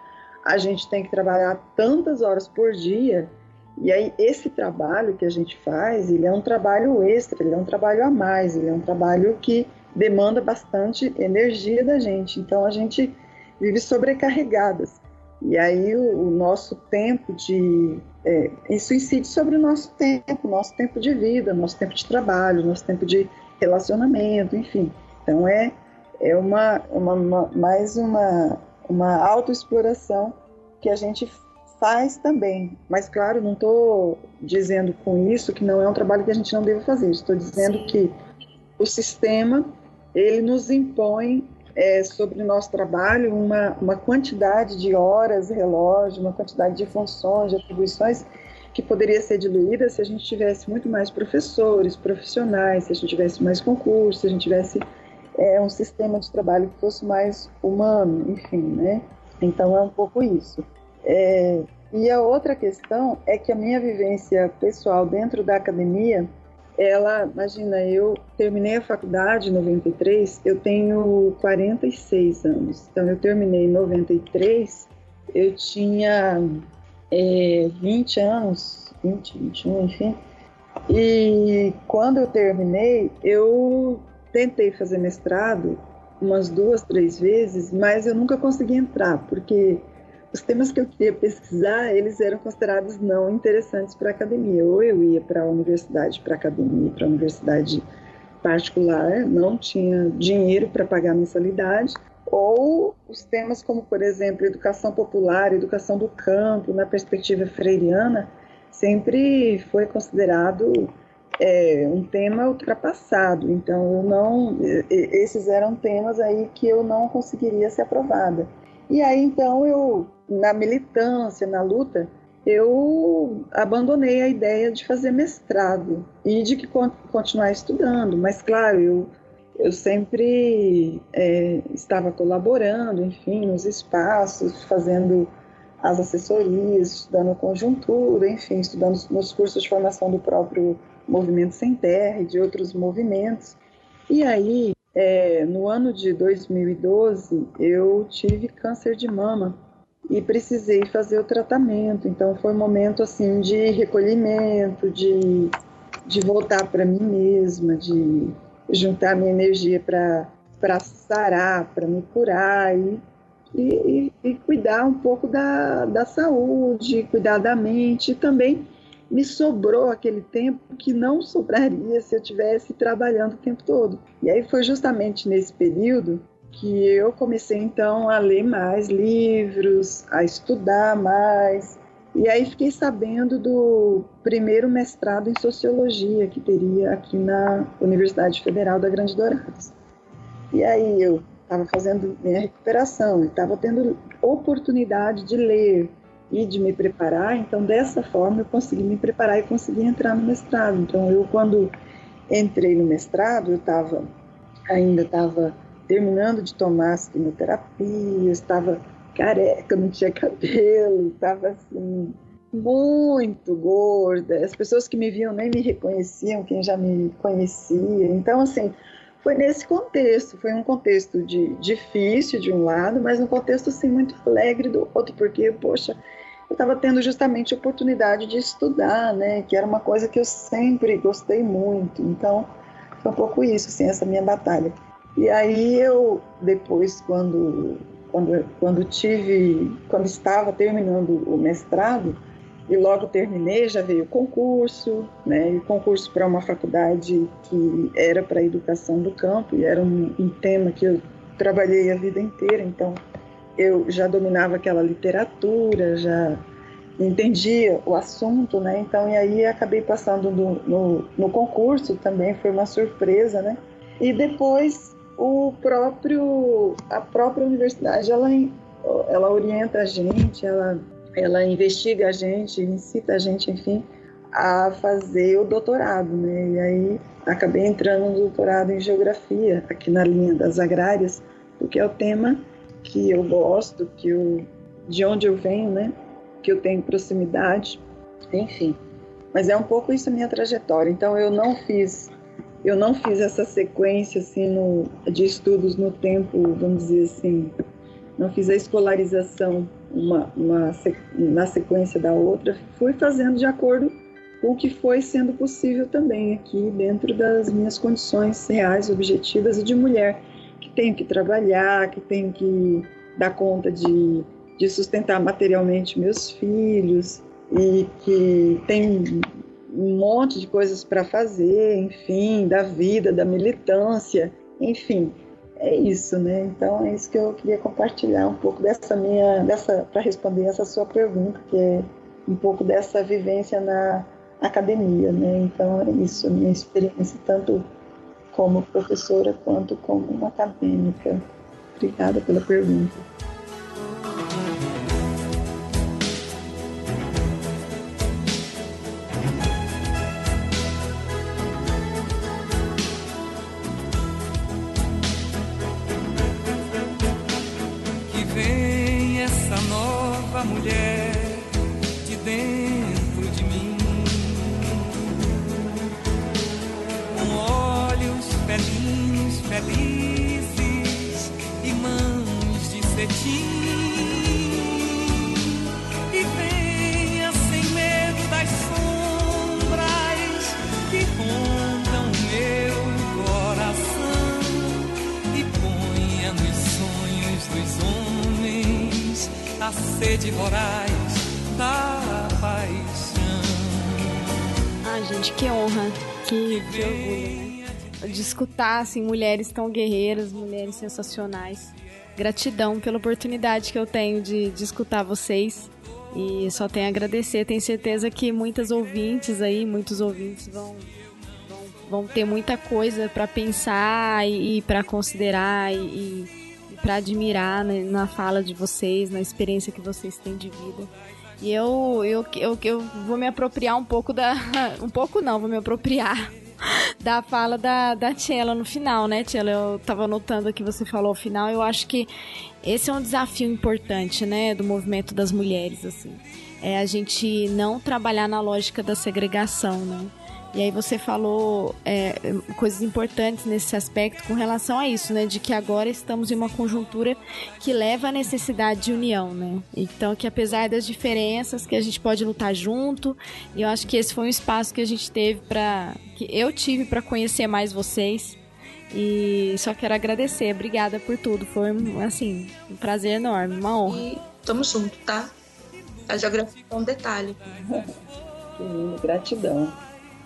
a gente tem que trabalhar tantas horas por dia. E aí esse trabalho que a gente faz, ele é um trabalho extra, ele é um trabalho a mais, ele é um trabalho que demanda bastante energia da gente. Então a gente vive sobrecarregadas. E aí o, o nosso tempo de é, isso incide sobre o nosso tempo, nosso tempo de vida, nosso tempo de trabalho, nosso tempo de relacionamento, enfim. Então é é uma, uma, uma mais uma uma autoexploração que a gente faz também. Mas, claro, não estou dizendo com isso que não é um trabalho que a gente não deve fazer. Estou dizendo Sim. que o sistema ele nos impõe é, sobre o nosso trabalho uma, uma quantidade de horas, relógio, uma quantidade de funções, de atribuições que poderia ser diluída se a gente tivesse muito mais professores, profissionais, se a gente tivesse mais concursos, se a gente tivesse é, um sistema de trabalho que fosse mais humano, enfim, né? Então é um pouco isso. É, e a outra questão é que a minha vivência pessoal dentro da academia, ela, imagina, eu terminei a faculdade em 93, eu tenho 46 anos. Então eu terminei em 93, eu tinha é, 20 anos, 20, 21, enfim. E quando eu terminei, eu tentei fazer mestrado umas duas, três vezes, mas eu nunca consegui entrar, porque os temas que eu queria pesquisar, eles eram considerados não interessantes para a academia. Ou eu ia para a universidade, para a academia, para a universidade particular, não tinha dinheiro para pagar mensalidade, ou os temas como, por exemplo, educação popular, educação do campo, na perspectiva freiriana, sempre foi considerado é, um tema ultrapassado. Então, eu não, esses eram temas aí que eu não conseguiria ser aprovada. E aí, então, eu, na militância, na luta, eu abandonei a ideia de fazer mestrado e de que continuar estudando. Mas, claro, eu, eu sempre é, estava colaborando, enfim, nos espaços, fazendo as assessorias, estudando conjuntura, enfim, estudando nos cursos de formação do próprio Movimento Sem Terra e de outros movimentos. E aí, é, no ano de 2012, eu tive câncer de mama e precisei fazer o tratamento. Então, foi um momento assim de recolhimento, de, de voltar para mim mesma, de juntar minha energia para sarar, para me curar e, e, e, cuidar um pouco da, da saúde, cuidar da mente e também me sobrou aquele tempo que não sobraria se eu tivesse trabalhando o tempo todo. E aí foi justamente nesse período que eu comecei então a ler mais livros, a estudar mais. E aí fiquei sabendo do primeiro mestrado em sociologia que teria aqui na Universidade Federal da Grande Dourados. E aí eu estava fazendo minha recuperação, estava tendo oportunidade de ler, e de me preparar. Então, dessa forma, eu consegui me preparar e consegui entrar no mestrado. Então, eu, quando entrei no mestrado, eu estava ainda estava terminando de tomar as quimioterapias, estava careca, não tinha cabelo, estava assim muito gorda. As pessoas que me viam nem me reconheciam, quem já me conhecia. Então, assim, foi nesse contexto. Foi um contexto de, difícil de um lado, mas um contexto assim muito alegre do outro, porque, poxa, eu estava tendo justamente a oportunidade de estudar, né? Que era uma coisa que eu sempre gostei muito. Então, foi um pouco isso, assim, essa minha batalha. E aí eu, depois, quando, quando, quando tive, quando estava terminando o mestrado, e logo terminei, já veio o concurso, né? E concurso para uma faculdade que era para educação do campo, e era um, um tema que eu trabalhei a vida inteira, então eu já dominava aquela literatura, já entendia o assunto, né? Então, e aí acabei passando no, no, no, concurso também, foi uma surpresa, né? E depois o próprio, a própria universidade, ela, ela orienta a gente, ela, ela investiga a gente, incita a gente, enfim, a fazer o doutorado, né? E aí acabei entrando no doutorado em geografia, aqui na linha das agrárias, porque é o tema que eu gosto, que eu, de onde eu venho, né? Que eu tenho proximidade, enfim. Mas é um pouco isso a minha trajetória. Então eu não fiz eu não fiz essa sequência assim no, de estudos no tempo, vamos dizer assim, não fiz a escolarização uma, uma na sequência da outra, fui fazendo de acordo com o que foi sendo possível também aqui dentro das minhas condições reais, objetivas e de mulher tenho que trabalhar, que tenho que dar conta de, de sustentar materialmente meus filhos e que tem um monte de coisas para fazer, enfim, da vida, da militância, enfim. é isso, né? Então é isso que eu queria compartilhar um pouco dessa minha, dessa para responder essa sua pergunta, que é um pouco dessa vivência na academia, né? Então é isso, minha experiência tanto como professora quanto como acadêmica. Obrigada pela pergunta. Sede voraz da paixão. Ah, gente, que honra, que, que orgulho. De escutar, assim, mulheres tão guerreiras, mulheres sensacionais. Gratidão pela oportunidade que eu tenho de, de escutar vocês. E só tenho a agradecer. Tenho certeza que muitas ouvintes aí, muitos ouvintes vão, vão, vão ter muita coisa para pensar e, e para considerar e, para admirar né, na fala de vocês, na experiência que vocês têm de vida. E eu, eu, eu, eu vou me apropriar um pouco da. Um pouco não, vou me apropriar da fala da, da Tchela no final, né, Tchela? Eu tava notando o que você falou ao final. Eu acho que esse é um desafio importante, né, do movimento das mulheres, assim. É a gente não trabalhar na lógica da segregação, né? E aí você falou é, coisas importantes nesse aspecto com relação a isso, né? De que agora estamos em uma conjuntura que leva à necessidade de união, né? Então que apesar das diferenças, que a gente pode lutar junto. E eu acho que esse foi um espaço que a gente teve para que eu tive para conhecer mais vocês. E só quero agradecer, obrigada por tudo. Foi assim, um prazer enorme, uma honra. E tamo junto, tá? A geografia é um detalhe. que lindo, gratidão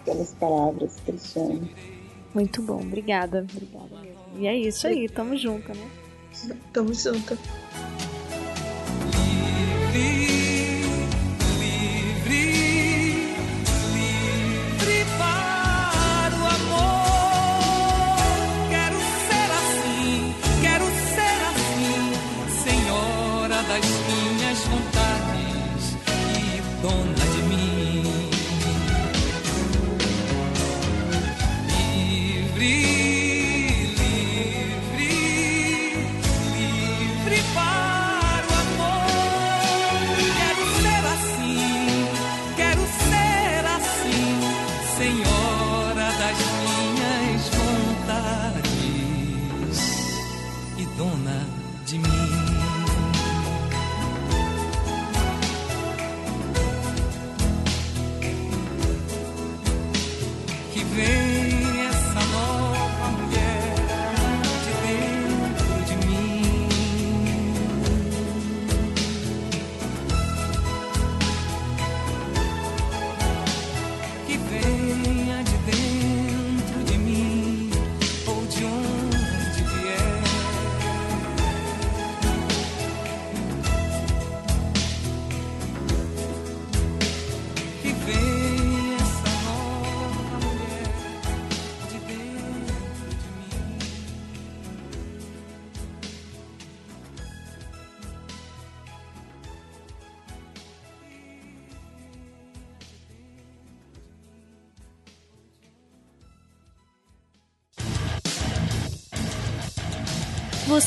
pelas palavras, Cristiane. Muito bom, obrigada, obrigada mesmo. E é isso aí, tamo junto, né? Tamo junto.